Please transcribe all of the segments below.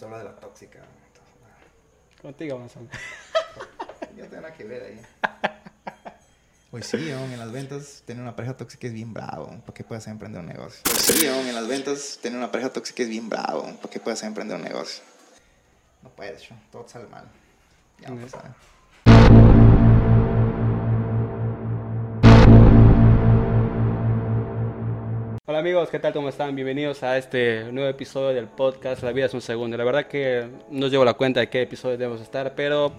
Se habla de la tóxica. Contigo vamos a hablar. Ya tengo nada que ver ahí. Pues sí, aún en las ventas, tener una pareja tóxica es bien bravo, para que puedas emprender un negocio. Pues sí, aún en las ventas, tener una pareja tóxica es bien bravo, para que puedas emprender un negocio. No puedes, yo, todo sale mal. Ya no pasa nada. Hola amigos, ¿qué tal? ¿Cómo están? Bienvenidos a este nuevo episodio del podcast La vida es un segundo. La verdad que no llevo la cuenta de qué episodio debemos estar, pero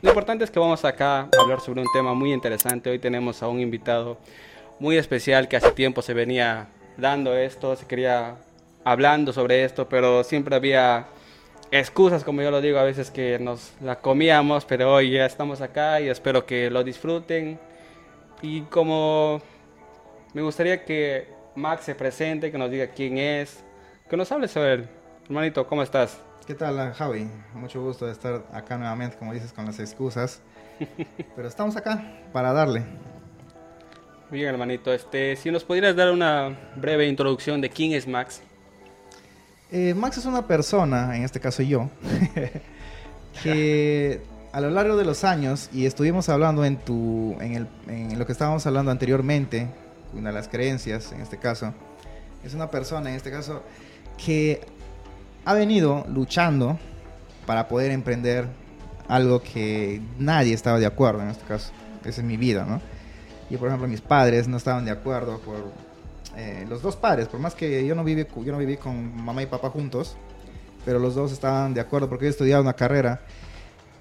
lo importante es que vamos acá a hablar sobre un tema muy interesante. Hoy tenemos a un invitado muy especial que hace tiempo se venía dando esto, se quería hablando sobre esto, pero siempre había excusas, como yo lo digo, a veces que nos la comíamos, pero hoy ya estamos acá y espero que lo disfruten. Y como me gustaría que Max se presente, que nos diga quién es, que nos hable sobre él. Hermanito, ¿cómo estás? ¿Qué tal, Javi? Mucho gusto de estar acá nuevamente, como dices, con las excusas. Pero estamos acá para darle. Bien, hermanito, este, si nos pudieras dar una breve introducción de quién es Max. Eh, Max es una persona, en este caso yo, que a lo largo de los años, y estuvimos hablando en, tu, en, el, en lo que estábamos hablando anteriormente, una de las creencias en este caso, es una persona en este caso que ha venido luchando para poder emprender algo que nadie estaba de acuerdo en este caso. Esa es mi vida, ¿no? Y por ejemplo, mis padres no estaban de acuerdo por eh, los dos padres, por más que yo no viví yo no viví con mamá y papá juntos, pero los dos estaban de acuerdo porque yo estudiaba una carrera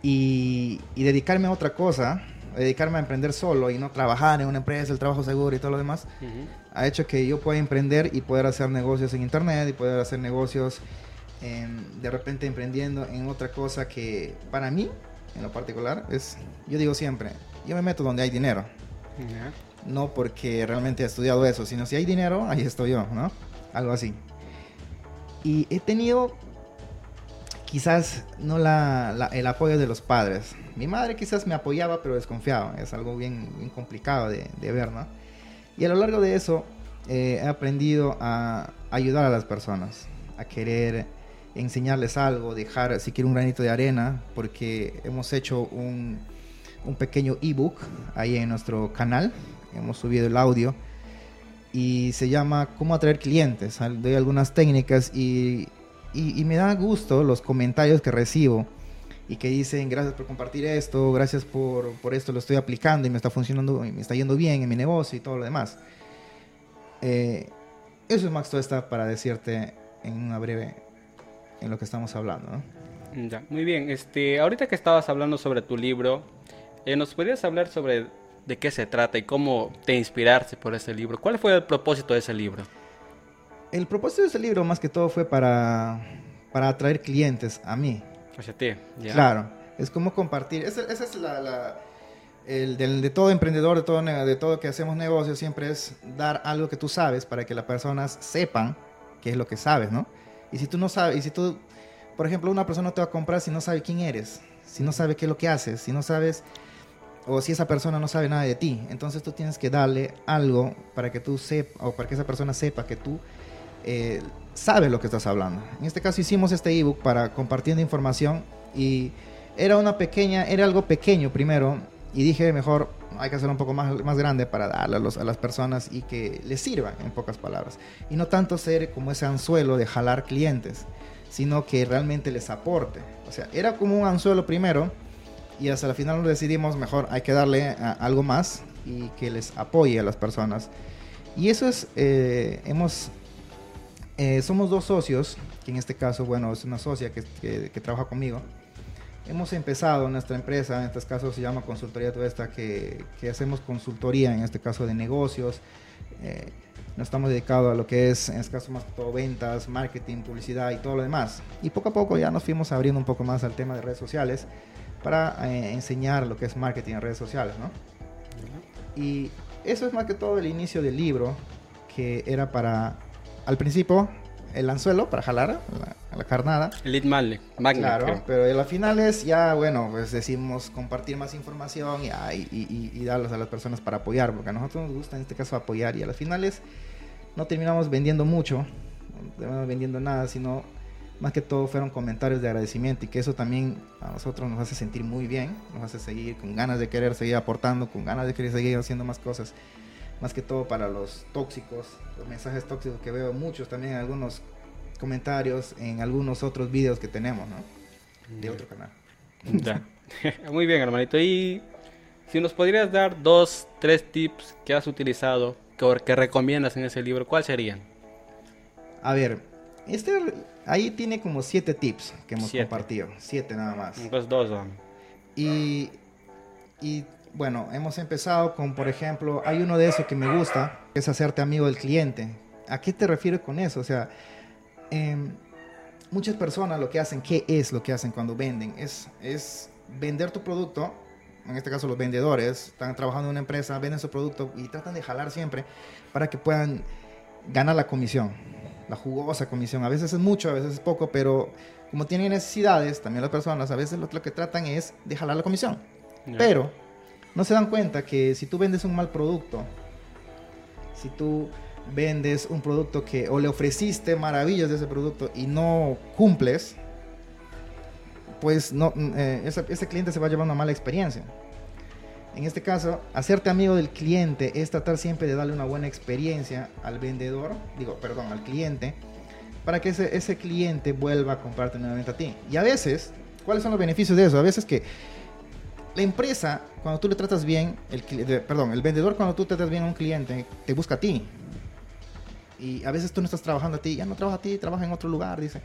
y, y dedicarme a otra cosa, dedicarme a emprender solo y no trabajar en una empresa, el trabajo seguro y todo lo demás, ha hecho que yo pueda emprender y poder hacer negocios en internet y poder hacer negocios en- de repente emprendiendo en otra cosa que para mí, en lo particular, es, yo digo siempre, yo me meto donde hay dinero, no porque realmente he estudiado eso, sino si hay dinero, ahí estoy yo, ¿no? Algo así. Y he tenido quizás no la, la- el apoyo de los padres. Mi madre quizás me apoyaba, pero desconfiaba. Es algo bien, bien complicado de, de ver, ¿no? Y a lo largo de eso eh, he aprendido a ayudar a las personas, a querer enseñarles algo, dejar siquiera un granito de arena, porque hemos hecho un, un pequeño ebook ahí en nuestro canal. Hemos subido el audio y se llama Cómo atraer clientes. Doy algunas técnicas y, y- y me da gusto los comentarios que recibo y que dicen gracias por compartir esto, gracias por, por esto lo estoy aplicando y me está funcionando, y me está yendo bien en mi negocio y todo lo demás. Eh, eso es Max todo está para decirte en una breve en lo que estamos hablando. ¿no? Ya, muy bien. Este, ahorita que estabas hablando sobre tu libro, eh, ¿nos podrías hablar sobre de qué se trata y cómo te inspiraste por ese libro? ¿Cuál fue el propósito de ese libro? El propósito de ese libro más que todo fue para, para atraer clientes a mí. Hacia ti. ¿ya? Claro, es como compartir. Esa, esa es la, la- el del- de todo emprendedor, de todo, de todo que hacemos negocios, siempre es dar algo que tú sabes para que las personas sepan qué es lo que sabes, ¿no? Y si tú no sabes, y si tú, por ejemplo, una persona te va a comprar si no sabe quién eres, si no sabe qué es lo que haces, si no sabes, o si esa persona no sabe nada de ti, entonces tú tienes que darle algo para que tú sepas, o para que esa persona sepa que tú eh, lo que estás hablando. En este caso hicimos este ebook para compartiendo información y era una pequeña, era algo pequeño primero y dije mejor hay que hacerlo un poco más, más grande para darle a, los- las personas y que les sirvan en pocas palabras. Y no tanto ser como ese anzuelo de jalar clientes, sino que realmente les aporte. O sea, era como un anzuelo primero y hasta el final nos decidimos mejor hay que darle algo más y que les apoye a las personas. Y eso es, eh, hemos eh, somos dos socios, que en este caso, bueno, es una socia que, que- que trabaja conmigo. Hemos empezado nuestra empresa, en este caso se llama Consultoría Toda Esta, que, que hacemos consultoría, en este caso de negocios. Eh, nos estamos dedicados a lo que es, en este caso más todo, ventas, marketing, publicidad y todo lo demás. Y poco a poco ya nos fuimos abriendo un poco más al tema de redes sociales para eh, enseñar lo que es marketing en redes sociales, ¿no? Y eso es más que todo el inicio del libro, que era para, al principio, el anzuelo para jalar la, a la carnada. El lead magnet. Claro, creo. pero a las finales ya, bueno, pues decimos compartir más información y, ah, y, y- y darlos a las personas para apoyar, porque a nosotros nos gusta en este caso apoyar y a las finales no terminamos vendiendo mucho, no terminamos vendiendo nada, sino más que todo fueron comentarios de agradecimiento y que eso también a nosotros nos hace sentir muy bien, nos hace seguir con ganas de querer seguir aportando, con ganas de querer seguir haciendo más cosas, más que todo para los tóxicos, los mensajes tóxicos que veo muchos también en algunos comentarios, en algunos otros videos que tenemos, ¿no? De otro canal. Ya. Muy bien, hermanito. Y si nos podrías dar dos, tres tips que has utilizado, que, que recomiendas en ese libro, ¿cuáles serían? A ver, este ahí tiene como siete tips que hemos compartido. Siete nada más. Pues dos, Y, y bueno, hemos empezado con, por ejemplo, hay uno de esos que me gusta, que es hacerte amigo del cliente. ¿A qué te refieres con eso? O sea, em, muchas personas lo que hacen, ¿qué es lo que hacen cuando venden? Es, es vender tu producto, en este caso los vendedores, están trabajando en una empresa, venden su producto y tratan de jalar siempre para que puedan ganar la comisión, la jugosa comisión. A veces es mucho, a veces es poco, pero como tienen necesidades, también las personas a veces lo, que tratan es de jalar la comisión. Pero no se dan cuenta que si tú vendes un mal producto, si tú vendes un producto que o le ofreciste maravillas de ese producto y no cumples, pues no, mm, eh, ese, cliente se va a llevar una mala experiencia. En este caso, hacerte amigo del cliente es tratar siempre de darle una buena experiencia al vendedor, digo, perdón, al cliente, para que ese, ese cliente vuelva a comprarte nuevamente a ti. Y a veces, ¿cuáles son los beneficios de eso? A veces que la empresa, cuando tú le tratas bien, el, perdón, el vendedor cuando tú tratas bien a un cliente, te busca a ti. Y a veces tú no estás trabajando a ti, ya no trabaja a ti, trabaja en otro lugar, dice.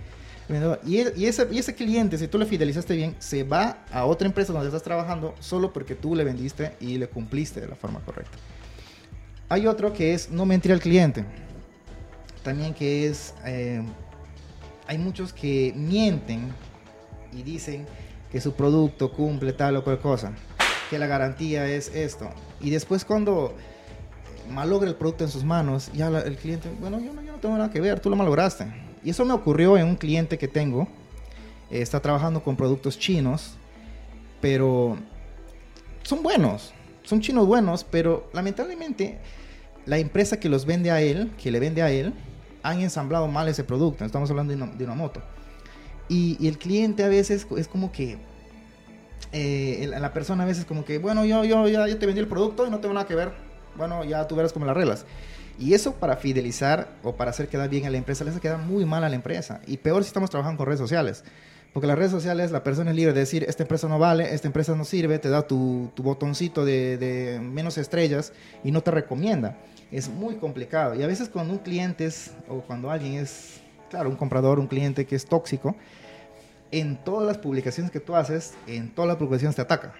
Y, y, ese, y ese cliente, si tú le fidelizaste bien, se va a otra empresa donde estás trabajando solo porque tú le vendiste y le cumpliste de la forma correcta. Hay otro que es no mentir al cliente. También que es, eh, hay muchos que mienten y dicen que su producto cumple tal o cual cosa, que la garantía es esto. Y después cuando malogra el producto en sus manos, ya el cliente, bueno, yo no, yo no tengo nada que ver, tú lo malograste y eso me ocurrió en un cliente que tengo. Eh, está trabajando con productos chinos, pero son buenos, son chinos buenos, pero lamentablemente la empresa que los vende a él, que le vende a él, han ensamblado mal ese producto. Estamos hablando de una, moto. Y, el cliente a veces es como que eh, la persona a veces como que, bueno, yo, yo ya yo te vendí el producto y no tengo nada que ver. Bueno, ya tú verás cómo las reglas. Y eso para fidelizar o para hacer quedar bien a la empresa, les queda muy mal a la empresa. Y peor si estamos trabajando con redes sociales. Porque las redes sociales, la persona es libre de decir, esta empresa no vale, esta empresa no sirve, te da tu, tu botoncito de, de, menos estrellas y no te recomienda. Es muy complicado. Y a veces cuando un cliente es, o cuando alguien es, claro, un comprador, un cliente que es tóxico, en todas las publicaciones que tú haces, en todas las publicaciones te ataca.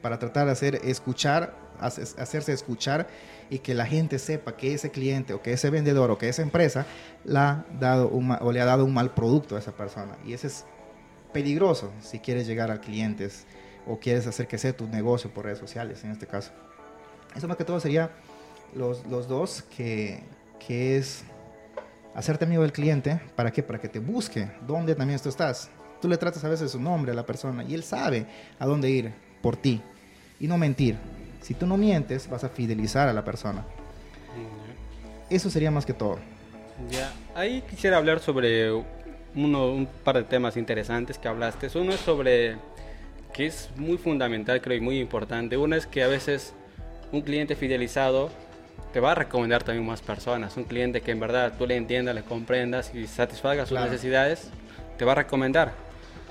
Para tratar de hacer escuchar, hacerse escuchar y que la gente sepa que ese cliente o que ese vendedor o que esa empresa le ha dado un mal producto a esa persona. Y eso es peligroso si quieres llegar a clientes o quieres hacer que sea tu negocio por redes sociales en este caso. Eso más que todo sería los, dos que es hacerte amigo del cliente. ¿Para qué? Para que te busque dónde también tú estás. Tú le tratas a veces su nombre a la persona y él sabe a dónde ir por ti. Y no mentir. Si tú no mientes, vas a fidelizar a la persona. Eso sería más que todo. Ya, ahí quisiera hablar sobre uno, un par de temas interesantes que hablaste. Uno es sobre que es muy fundamental, creo, y muy importante. Uno es que a veces un cliente fidelizado te va a recomendar también más personas. Un cliente que en verdad tú le entiendas, le comprendas y satisfaga sus necesidades, te va a recomendar.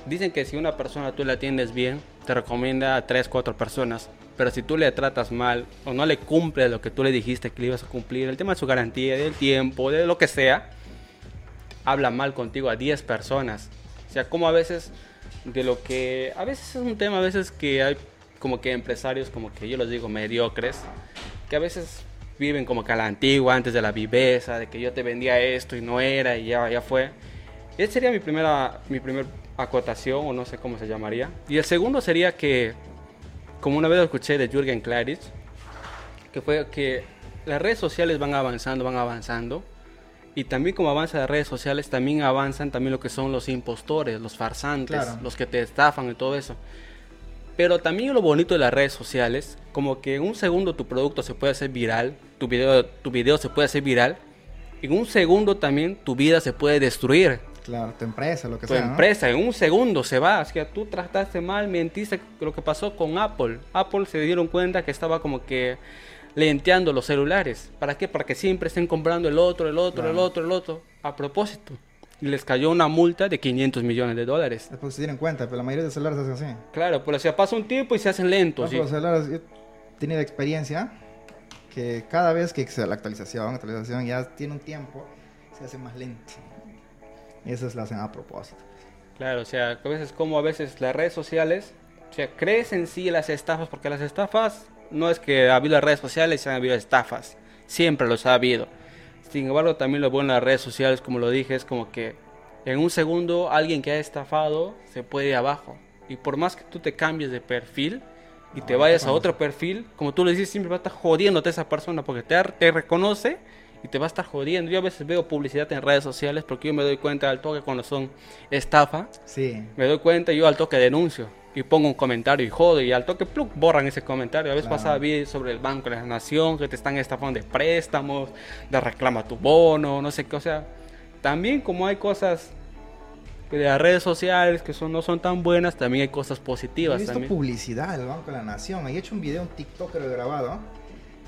Dicen que si una persona tú la atiendes bien, te recomienda a tres, cuatro personas. Pero si tú le tratas mal o no le cumple lo que tú le dijiste que le ibas a cumplir, el tema de su garantía, del tiempo, de lo que sea, habla mal contigo a 10 personas. O sea, como a veces de lo que a veces es un tema a veces que hay como que empresarios como que yo los digo mediocres que a veces viven como que a la antigua antes de la viveza de que yo te vendía esto y no era y ya ya fue. Esa sería mi primera mi primer acotación o no sé cómo se llamaría. Y el segundo sería que como una vez lo escuché de Jürgen Klaritz, que fue que las redes sociales van avanzando, van avanzando, y también como avanzan las redes sociales, también avanzan también lo que son los impostores, los farsantes, los que te estafan y todo eso. Pero también lo bonito de las redes sociales, como que en un segundo tu producto se puede hacer viral, tu video, tu video se puede hacer viral, en un segundo también tu vida se puede destruir. Claro, tu empresa, lo que tu sea. ¿no? empresa en un segundo se va. Así que tú trataste mal, mentiste. Lo que pasó con Apple. Apple se dieron cuenta que estaba como que lenteando los celulares. ¿Para qué? Para que siempre estén comprando el otro, el otro, el otro, el otro. A propósito. Y les cayó una multa de 500 millones de dólares. Después se dieron cuenta, pero la mayoría de celulares hacen así. Claro, pues o sea, pasa un tiempo y se hacen lentos. ejemplo, y- los celulares, yo he tenido experiencia que cada vez que se la actualización, actualización ya tiene un tiempo, se hace más lento. Y eso lo hacen a propósito. Claro, o sea, a veces como a veces las redes sociales, o sea, crees en sí las estafas, porque las estafas no es que ha habido redes sociales y han habido estafas, siempre los ha habido. Sin embargo, también lo bueno en las redes sociales, como lo dije, es como que en un segundo alguien que ha estafado se puede ir abajo. Y por más que tú te cambies de perfil y No, te no vayas a otro perfil, como tú le dices, siempre va a estar jodiéndote esa persona porque te, te reconoce y te va a estar jodiendo. Yo a veces veo publicidad en redes sociales porque yo me doy cuenta al toque cuando son estafa Sí, me doy cuenta, yo al toque denuncio y pongo un comentario y jodo y al toque pluk, borran ese comentario. A veces Claro. pasaba vi sobre el Banco de la Nación que te están estafando de préstamos, de reclama tu bono, no sé qué. O sea, también como hay cosas de las redes sociales que son, no son tan buenas, también hay cosas he positivas visto también. publicidad del Banco de la Nación. He hecho un video, un TikTok creo grabado,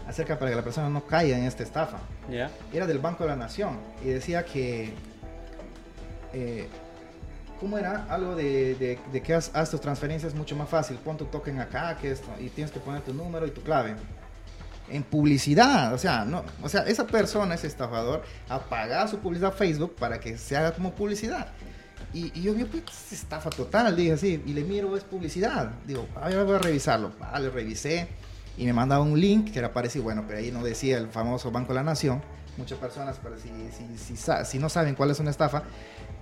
acerca para que la persona no caiga en esta estafa. ¿Ya? Era del Banco de la Nación y decía que... eh, ¿Cómo era? Algo de, que haz, haz tus transferencias mucho más fácil. Pon tu acá, que esto, y tienes que poner tu número y tu clave. En publicidad, o sea, no, o sea, esa persona, ese estafador, ha pagado su publicidad Facebook para que se haga como publicidad. Y, y yo vi, pues, es estafa total, dije así, y le miro, es publicidad. Digo, voy a revisarlo. Ah, le revisé y me mandaba un link que era parecido, bueno, pero ahí no decía el famoso Banco de la Nación. Muchas personas, pero si, si, si, si no saben cuál es una estafa,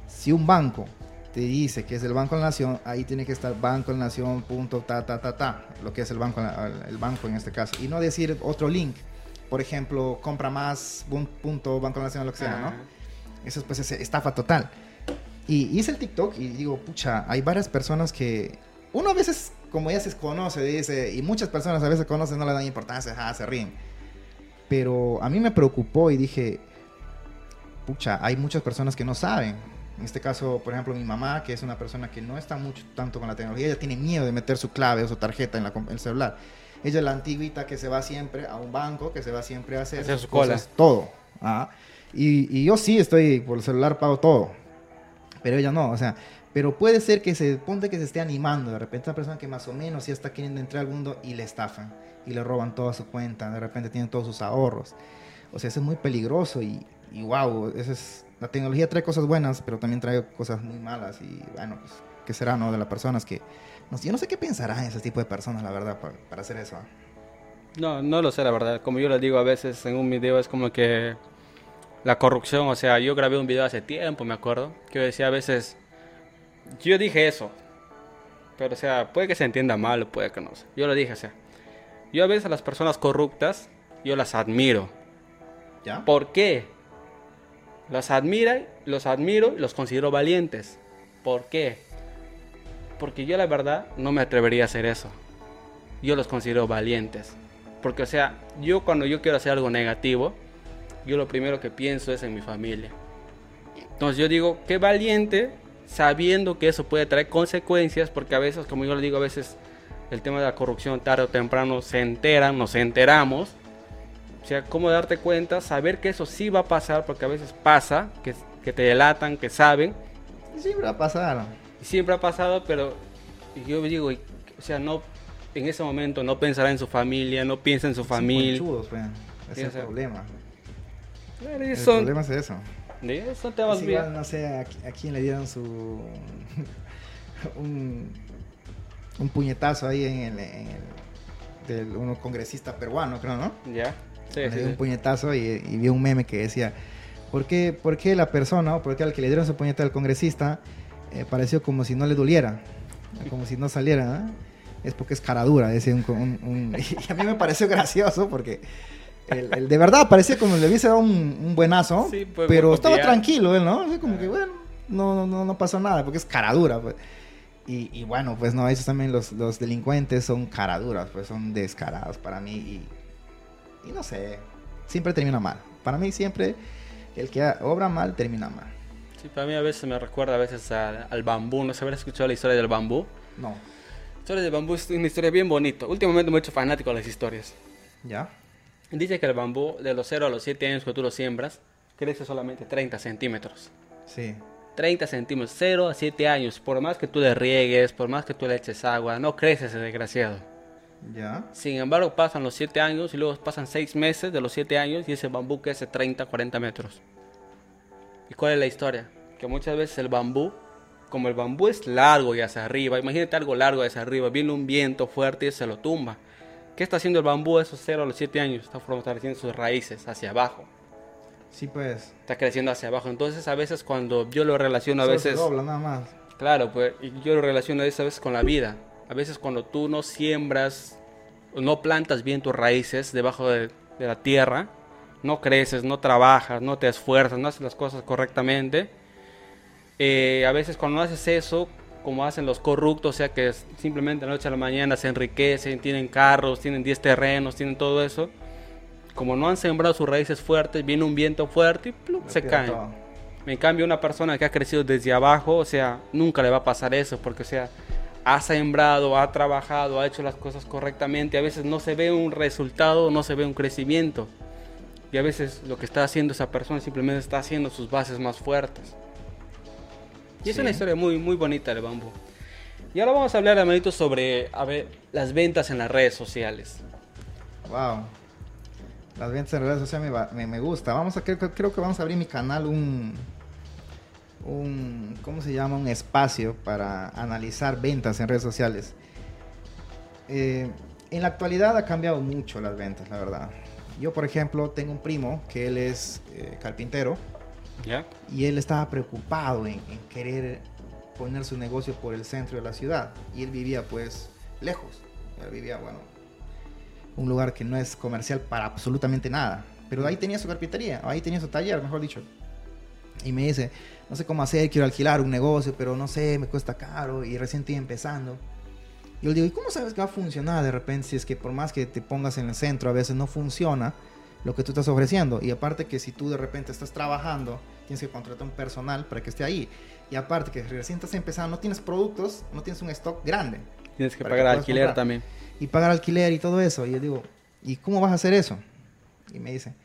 si un banco te dice que es el Banco de la Nación, ahí tiene que estar Banco de la Nación, punto, ta, ta, ta, ta, lo que es el banco, el banco en este caso. Y no decir otro link. Por ejemplo, compra más, punto, Banco de la Nación, lo que sea, ¿no? Ah, Eso pues es estafa total. Y hice el TikTok y digo, pucha, hay varias personas que uno a veces, como ya se conoce, dice, y muchas personas a veces conocen, no le dan importancia, ah, se ríen. Pero a mí me preocupó y dije, pucha, hay muchas personas que no saben. En este caso, por ejemplo, mi mamá, que es una persona que no está mucho tanto con la tecnología, ella tiene miedo de meter su clave o su tarjeta en la el celular. Ella es la antiguita que se va siempre a un banco, que se va siempre a hacer, Hacer su cola. cosas, todo. Ah, Y, y yo sí estoy por el celular, pago todo. Pero ella no, o sea, pero puede ser que se ponte que se esté animando. De repente, una persona que más o menos ya está queriendo entrar al mundo y le estafan y le roban toda su cuenta. De repente tienen todos sus ahorros. O sea, eso es muy peligroso y, y wow, eso es, la tecnología trae cosas buenas, pero también trae cosas muy malas. Y bueno, pues, ¿qué será, no? De las personas que. No, yo no sé qué pensarán ese tipo de personas, la verdad, para, para hacer eso. No, no lo sé, la verdad. Como yo les digo a veces en un video, es como que la corrupción, o sea, yo grabé un video hace tiempo, me acuerdo, que yo decía a veces, yo dije eso, pero o sea, puede que se entienda mal o puede que no. Yo lo dije, o sea, yo a veces a las personas corruptas, yo las admiro. ¿Ya? ¿Por qué? Los admira, los admiro y los considero valientes. ¿Por qué? Porque yo la verdad no me atrevería a hacer eso. Yo los considero valientes. Porque o sea, yo cuando yo quiero hacer algo negativo, yo lo primero que pienso es en mi familia. Entonces yo digo, qué valiente sabiendo que eso puede traer consecuencias, porque a veces, como yo le digo, a veces el tema de la corrupción tarde o temprano se enteran, nos enteramos. O sea, cómo darte cuenta, saber que eso sí va a pasar, porque a veces pasa, que, que te delatan, que saben, siempre va a pasar. y siempre ha pasado, pero yo digo, o sea, no, en ese momento no pensará en su familia, no piensa en su Son familia. Sí, es el problema. Claro, El son, problema es eso. de eso te vas Es igual, no sé a, a quién le dieron su. un, un puñetazo ahí en el. En el del uno congresista peruano, creo, ¿no? Ya, sí, le sí, dio un puñetazo y, y vi un meme que decía: ¿por qué, por qué la persona, o por qué al que le dieron su puñetazo al congresista, eh, pareció como si no le doliera? Como si no saliera, ¿no? Es porque es cara dura, decía un, un- un- Y a mí me pareció gracioso porque. el- el de verdad parecía como le hubiese dado un, un buenazo, Sí, pues, pero estaba tranquilo él, ¿no? Así como que, bueno, no, no, no pasó nada, porque es cara dura, pues. Y, y bueno, pues no, esos también los, los delincuentes son caraduras, pues son descarados para mí. Y, y no sé, siempre termina mal. Para mí siempre el que obra mal termina mal. Sí, para mí a veces me recuerda a veces al, al bambú. ¿No se habrá escuchado la historia del bambú? No. La historia del bambú es una historia bien bonita. Últimamente me he hecho fanático de las historias. ¿Ya? Dice que el bambú de los 0 a los 7 años que tú lo siembras crece solamente 30 centímetros. Sí. 30 centímetros, 0 a 7 años. Por más que tú le riegues, por más que tú le eches agua, no crece ese desgraciado. ¿Ya? Sin embargo, pasan los 7 años y luego pasan 6 meses de los 7 años y ese bambú crece 30, 40 metros. ¿Y cuál es la historia? Que muchas veces el bambú, como el bambú es largo y hacia arriba, imagínate algo largo hacia arriba, viene un viento fuerte y se lo tumba. ¿Qué está haciendo el bambú de esos 0 a los 7 años? Está fortaleciendo sus raíces hacia abajo. Sí, pues. Está creciendo hacia abajo. Entonces, a veces cuando yo lo relaciono a Solo se veces... dobla nada más. Claro, pues y yo lo relaciono a veces a veces con la vida. A veces cuando tú no siembras, no plantas bien tus raíces debajo de, de la tierra, no creces, no trabajas, no te esfuerzas, no haces las cosas correctamente. eh, a veces cuando no haces eso, como hacen los corruptos, o sea que simplemente de la noche a la mañana se enriquecen, tienen carros, tienen 10 terrenos, tienen todo eso. Como no han sembrado sus raíces fuertes, viene un viento fuerte y ¡plum! se caen. todo. En cambio, una persona que ha crecido desde abajo, o sea, nunca le va a pasar eso, porque, o sea, ha sembrado, ha trabajado, ha hecho las cosas correctamente. A veces no se ve un resultado, no se ve un crecimiento. Y a veces lo que está haciendo esa persona simplemente está haciendo sus bases más fuertes. Y es una historia muy, muy bonita del bambú. Y ahora vamos a hablar, hermanito, sobre a ver, las ventas en las redes sociales. Wow. Las ventas en redes sociales me, va- me, me gusta. Vamos a creo que vamos a abrir mi canal un un ¿cómo se llama? un espacio para analizar ventas en redes sociales. Eh, en la actualidad ha cambiado mucho las ventas, la verdad. Yo, por ejemplo, tengo un primo que él es eh, carpintero ¿Ya? y él estaba preocupado en, en querer poner su negocio por el centro de la ciudad y él vivía pues lejos él vivía bueno un lugar que no es comercial para absolutamente nada pero ahí tenía su carpintería ahí tenía su taller mejor dicho y me dice no sé cómo hacer quiero alquilar un negocio pero no sé me cuesta caro y recién estoy empezando yo le digo, ¿y cómo sabes que va a funcionar de repente si es que por más que te pongas en el centro a veces no funciona lo que tú estás ofreciendo? Y aparte que si tú de repente estás trabajando, tienes que contratar un personal para que esté ahí. Y aparte que recién estás empezando, no tienes productos, no tienes un stock grande. Tienes que pagar que alquiler comprar. también. Y pagar alquiler y todo eso. Y yo digo, ¿y cómo vas a hacer eso? Y me dice,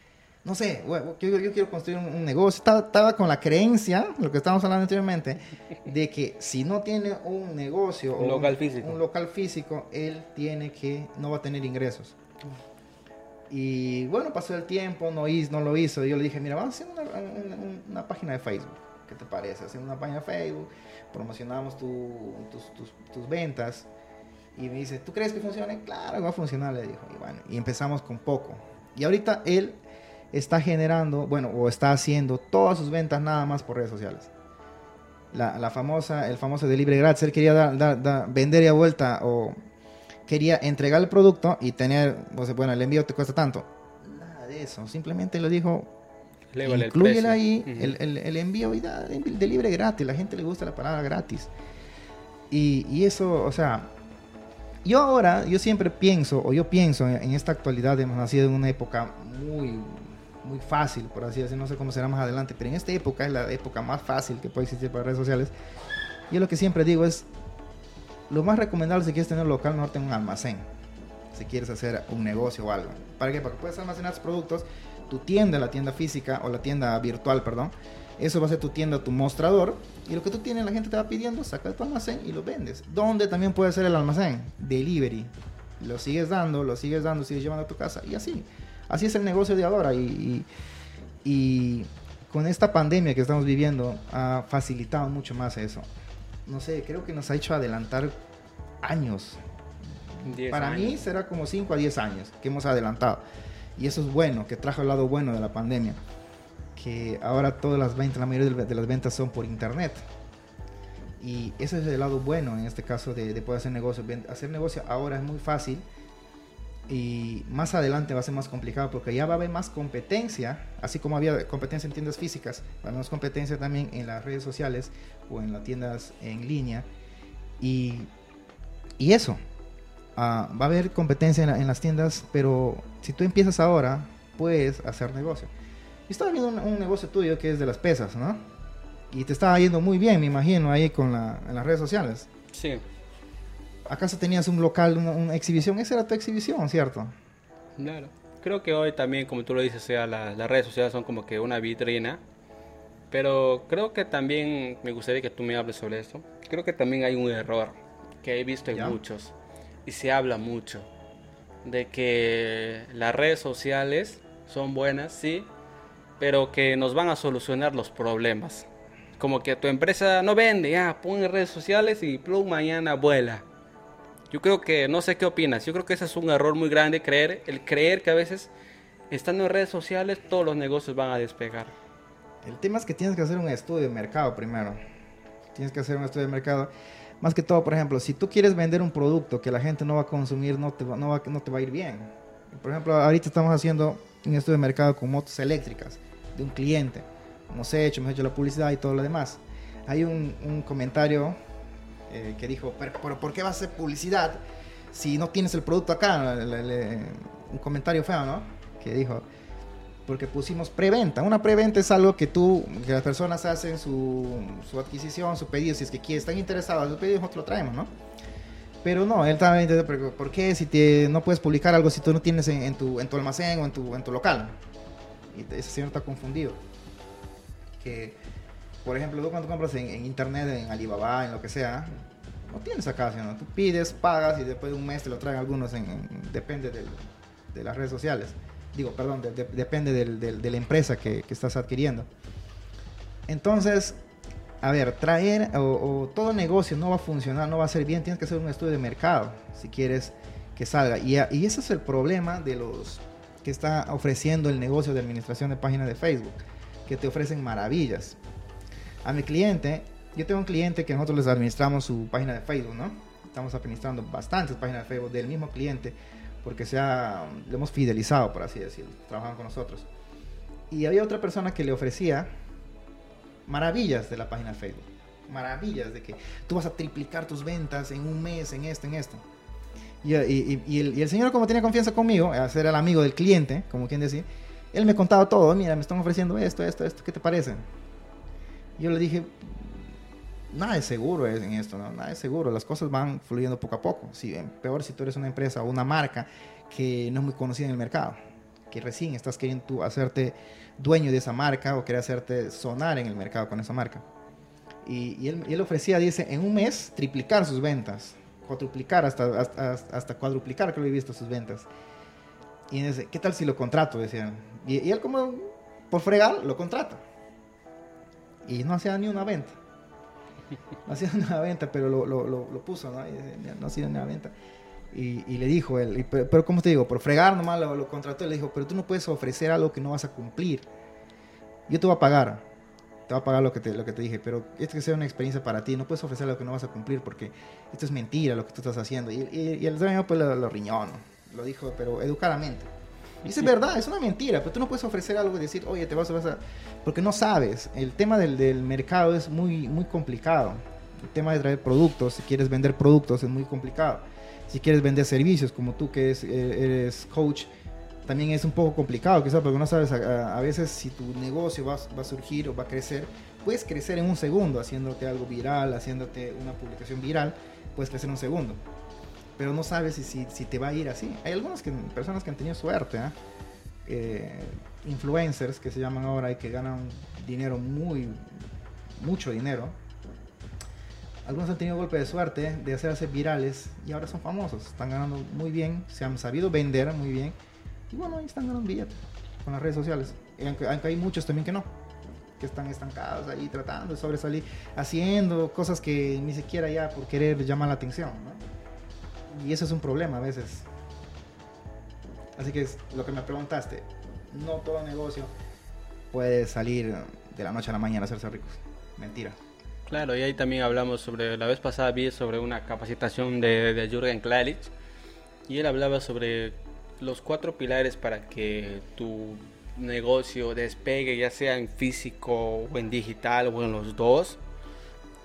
no sé, yo, yo quiero construir un, un negocio. Estaba, estaba con la creencia, lo que estábamos hablando anteriormente, de que si no tiene un negocio Un o local físico. un local físico, él tiene que, no va a tener ingresos. Y bueno, pasó el tiempo, no, hizo, no lo hizo. Y yo le dije, mira, vamos a hacer una, una- una página de Facebook. ¿Qué te parece? Hacemos una página de Facebook, promocionamos tu- tus, tus- tus ventas. Y me dice, ¿tú crees que funcione? Claro, va a funcionar, le dijo. Y bueno, y empezamos con poco. Y ahorita él está generando, bueno, o está haciendo todas sus ventas nada más por redes sociales. La, la famosa, el famoso de libre gratis, él quería dar- dar- dar- vender y a vuelta o quería entregar el producto y tener, o sea, bueno, el envío te cuesta tanto. Nada de eso, simplemente le dijo, el incluyele precio. ahí el, el- el envío y da de de libre gratis. La gente le gusta la palabra gratis. Y, y eso, o sea, yo ahora, yo siempre pienso, o yo pienso en, en esta actualidad, hemos nacido en una época muy, muy fácil, por así decirlo, no sé cómo será más adelante, pero en esta época es la época más fácil que puede existir para redes sociales. Yo lo que siempre digo es, lo más recomendable si quieres tener local, mejor tener un almacén. Si quieres hacer un negocio o algo. ¿Para qué? Para que puedas almacenar tus productos, tu tienda, la tienda física o la tienda virtual, perdón. Eso va a ser tu tienda, tu mostrador. Y lo que tú tienes, la gente te va pidiendo, saca de tu almacén y lo vendes. ¿Dónde también puede ser el almacén? Delivery. Lo sigues dando, lo sigues dando, sigues llevando a tu casa. Y así. Así es el negocio de ahora. Y, y, y con esta pandemia que estamos viviendo, ha facilitado mucho más eso. No sé, creo que nos ha hecho adelantar años. 10 Para mí será como 5 a 10 años que hemos adelantado. Y eso es bueno, que trajo el lado bueno de la pandemia. Que ahora todas las ventas, la mayoría de las ventas son por internet. Y ese es el lado bueno en este caso de, de poder hacer negocio. Hacer negocio ahora es muy fácil y más adelante va a ser más complicado porque ya va a haber más competencia, así como había competencia en tiendas físicas, va a haber más competencia también en las redes sociales o en las tiendas en línea. Y, y eso, ah, va a haber competencia en, en las tiendas, pero si tú empiezas ahora, puedes hacer negocio. Yo estaba viendo un, un negocio tuyo que es de las pesas, ¿no? Y te estaba yendo muy bien, me imagino, ahí con la, en las redes sociales. Sí. ¿Acaso tenías un local, una, una exhibición? Esa era tu exhibición, ¿cierto? Claro. Creo que hoy también, como tú lo dices, o sea, la- las redes sociales son como que una vitrina. Pero creo que también me gustaría que tú me hables sobre esto. Creo que también hay un error que he visto en ¿Ya? muchos y se habla mucho de que las redes sociales son buenas, sí, pero que nos van a solucionar los problemas. Como que tu empresa no vende, ya, pon en redes sociales y plum, mañana vuela. Yo creo que, no sé qué opinas, yo creo que ese es un error muy grande, creer, el creer que a veces estando en redes sociales todos los negocios van a despegar. El tema es que tienes que hacer un estudio de mercado primero. Tienes que hacer un estudio de mercado. Más que todo, por ejemplo, si tú quieres vender un producto que la gente no va a consumir, no te va, no va, no te va a ir bien. Por ejemplo, ahorita estamos haciendo un estudio de mercado con motos eléctricas de un cliente. Hemos hecho, hemos hecho la publicidad y todo lo demás. Hay un, un comentario eh, que dijo, pero, pero ¿por qué vas a hacer publicidad si no tienes el producto acá? Un comentario feo, ¿no? Que dijo, porque pusimos preventa. Una preventa es algo que tú, que las personas hacen su, su adquisición, su pedido, si es que quieren, están interesados en su pedido, nosotros lo traemos, ¿no? Pero no, él también dice, "Pero, ¿por qué si no puedes publicar algo si tú no tienes en, en tu, en tu almacén o en tu, en tu local? Y ese señor está confundido. Que, por ejemplo, tú cuando compras en, internet, en Alibaba, en lo que sea, no tienes acá, sino tú pides, pagas y después de un mes te lo traen algunos, en, en- depende de las redes sociales. Digo, perdón, de- de- depende de la empresa que, estás adquiriendo. Entonces, a ver, traer o, o todo negocio no va a funcionar, no va a ser bien, tienes que hacer un estudio de mercado si quieres que salga. Y, y ese es el problema de los que está ofreciendo el negocio de administración de páginas de Facebook, que te ofrecen maravillas. A mi cliente, yo tengo un cliente que nosotros les administramos su página de Facebook, ¿no? Estamos administrando bastantes páginas de Facebook del mismo cliente porque se ha, lo hemos fidelizado, por así decirlo, trabajando con nosotros. Y había otra persona que le ofrecía maravillas de la página de Facebook. Maravillas de que tú vas a triplicar tus ventas en un mes, en esto, en esto. Y, y- y el, y el señor, como tenía confianza conmigo, a ser el amigo del cliente, como quien decir, él me contaba todo. Mira, me están ofreciendo esto, esto, esto, ¿qué te parece? Yo le dije, nada es seguro en esto, ¿no? Nada es seguro. Las cosas van fluyendo poco a poco. Si, eh, peor si tú eres una empresa o una marca que no es muy conocida en el mercado, que recién estás queriendo tú hacerte dueño de esa marca o querer hacerte sonar en el mercado con esa marca. Y, él, y ofrecía, dice, en un mes triplicar sus ventas, cuadruplicar hasta, hasta, hasta cuadruplicar, que lo he visto sus ventas. Y dice, ¿qué tal si lo contrato? Decían. Y él como por fregar lo contrata. Y no hacía ni una venta. No hacía ni una venta, pero lo, lo, puso, ¿no? Dice, no hacía ni una venta. Y, y le dijo él, pero, pero como te digo, por fregar nomás lo, lo contrató y le dijo, pero tú no puedes ofrecer algo que no vas a cumplir. Yo te voy a pagar, te voy a pagar lo que te, lo que te dije, pero esto que sea una experiencia para ti, no puedes ofrecer algo que no vas a cumplir porque esto es mentira lo que tú estás haciendo. Y, y, el dueño pues lo, lo riñó, ¿no? lo dijo, pero educadamente. Y es verdad, es una mentira, pero tú no puedes ofrecer algo y decir, oye, te vas a... Vas a... Porque no sabes, el tema del, del mercado es muy, muy complicado. El tema de traer productos, si quieres vender productos es muy complicado. Si quieres vender servicios, como tú que es, eh, eres coach, también es un poco complicado, quizás porque no sabes a, a veces si tu negocio va, va, a surgir o va a crecer. Puedes crecer en un segundo haciéndote algo viral, haciéndote una publicación viral, puedes crecer en un segundo. Pero no sabes si, si, si te va a ir así. Hay algunas que, personas que han tenido suerte, ¿eh? Eh, influencers que se llaman ahora y que ganan dinero muy, mucho dinero. Algunos han tenido golpe de suerte de hacerse virales y ahora son famosos. Están ganando muy bien, se han sabido vender muy bien. Y bueno, ahí están ganando billetes con las redes sociales. Aunque, aunque, hay muchos también que no, que están estancados ahí tratando de sobresalir, haciendo cosas que ni siquiera ya por querer llamar la atención. Y eso es un problema a veces. Así que es lo que me preguntaste, no todo negocio puede salir de la noche a la mañana a hacerse ricos. Mentira. Claro, y ahí también hablamos sobre, la vez pasada vi sobre una capacitación de, de Jürgen Klarich y él hablaba sobre los cuatro pilares para que tu negocio despegue, ya sea en físico o en digital o en los dos.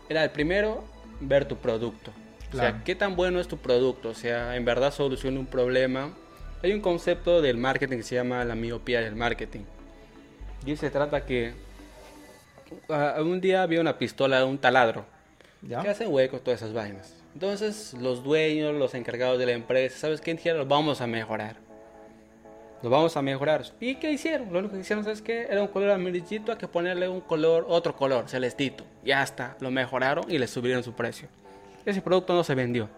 Era el primero, ver tu producto. Claro. O sea, qué tan bueno es tu producto, o sea, en verdad soluciona un problema. Hay un concepto del marketing que se llama la miopía del marketing. Y se trata que ah, un día había una pistola, un taladro, ¿Ya? que hacen huecos, todas esas vainas. Entonces, los dueños, los encargados de la empresa, ¿sabes qué? Dijeron, lo vamos a mejorar. Lo vamos a mejorar. ¿Y qué hicieron? Lo único que hicieron, ¿sabes qué? Era un color amarillito, hay que ponerle un color, otro color, celestito. Ya está, lo mejoraron y le subieron su precio. Ese producto no se vendió.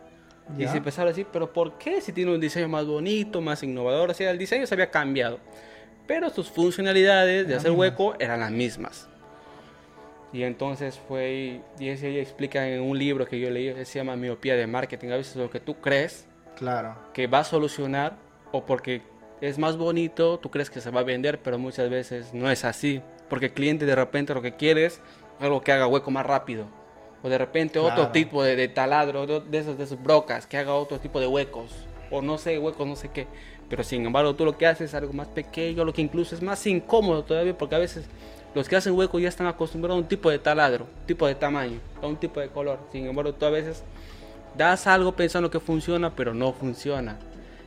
Y Ya. se empezaron a decir, pero ¿por qué si tiene un diseño más bonito, más innovador? O sea, el diseño se había cambiado. Pero sus funcionalidades de hacer hueco eran las mismas. Y entonces fue, y ella explica en un libro que yo leí, que se llama Miopía de Marketing. A veces lo que tú crees Claro. que va a solucionar o porque es más bonito, tú crees que se va a vender, pero muchas veces no es así. Porque el cliente de repente lo que quiere es algo que haga hueco más rápido. O de repente otro Claro. tipo de, de taladro, de, de esos, de esos brocas, que haga otro tipo de huecos. O no sé, huecos, no sé qué. Pero sin embargo, tú lo que haces es algo más pequeño, lo que incluso es más incómodo todavía, porque a veces los que hacen hueco ya están acostumbrados a un tipo de taladro, tipo de tamaño, a un tipo de color. Sin embargo, tú a veces das algo pensando que funciona, pero no funciona.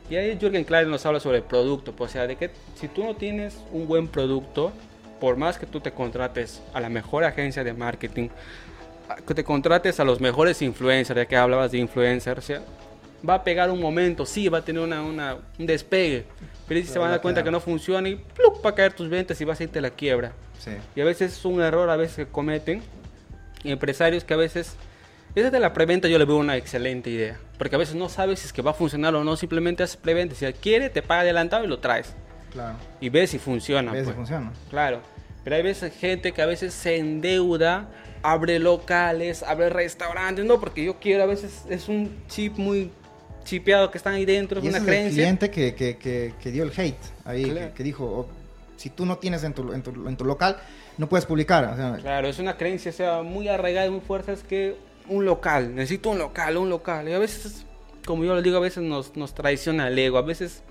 Y ahí Jürgen Klein nos habla sobre el producto, pues, o sea, de que si tú no tienes un buen producto, por más que tú te contrates a la mejor agencia de marketing, que te contrates a los mejores influencers, ya que hablabas de influencers, va a pegar un momento, sí, va a tener una, una- un despegue, pero ahí se van a dar cuenta que no funciona y ¡plup! va a caer tus ventas y vas a irte a la quiebra. Sí. Y a veces es un error, a veces que cometen empresarios que a veces... Esa de la preventa yo le veo una excelente idea. Porque a veces no sabes si es que va a funcionar o no, simplemente haces preventa. Si quiere, te paga adelantado y lo traes. Claro. Y ves si funciona. ¿Ves si pues. funciona? Claro. Pero hay veces gente que a veces se endeuda, abre locales, abre restaurantes. No, porque yo quiero, a veces es un chip muy chipeado que están ahí dentro, es Y una ese es el creencia. cliente que, que, que, que dio el hate ahí, Claro. que, dijo, oh, si tú no tienes en tu, en, tu, en tu local, no puedes publicar. O sea, Claro, es una creencia, o sea, muy arraigada y muy fuerte, es que un local, necesito un local, un local. Y a veces, como yo le digo, a veces nos, nos traiciona el ego, a veces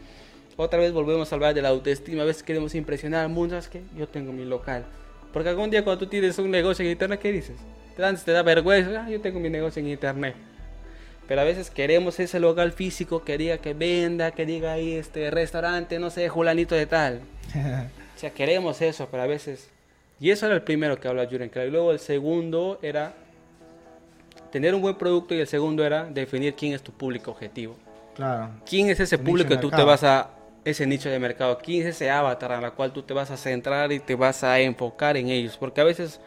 otra vez volvemos a hablar de la autoestima, a veces queremos impresionar al mundo, es que yo tengo mi local. Porque algún día cuando tú tienes un negocio en internet, ¿qué dices? Te da, te da vergüenza, "Ah, yo tengo mi negocio en internet. Pero a veces queremos ese local físico que diga que venda, que diga ahí este restaurante, no sé, Julanito de tal. O sea, queremos eso, pero a veces... Y eso era el primero que habla Jürgen Klein. Luego el segundo era tener un buen producto y el segundo era definir quién es tu público objetivo. claro. ¿Quién es ese público que tú te vas a... Ese nicho de mercado, quién es ese avatar a la cual tú te vas a centrar y te vas a enfocar en ellos. Porque a veces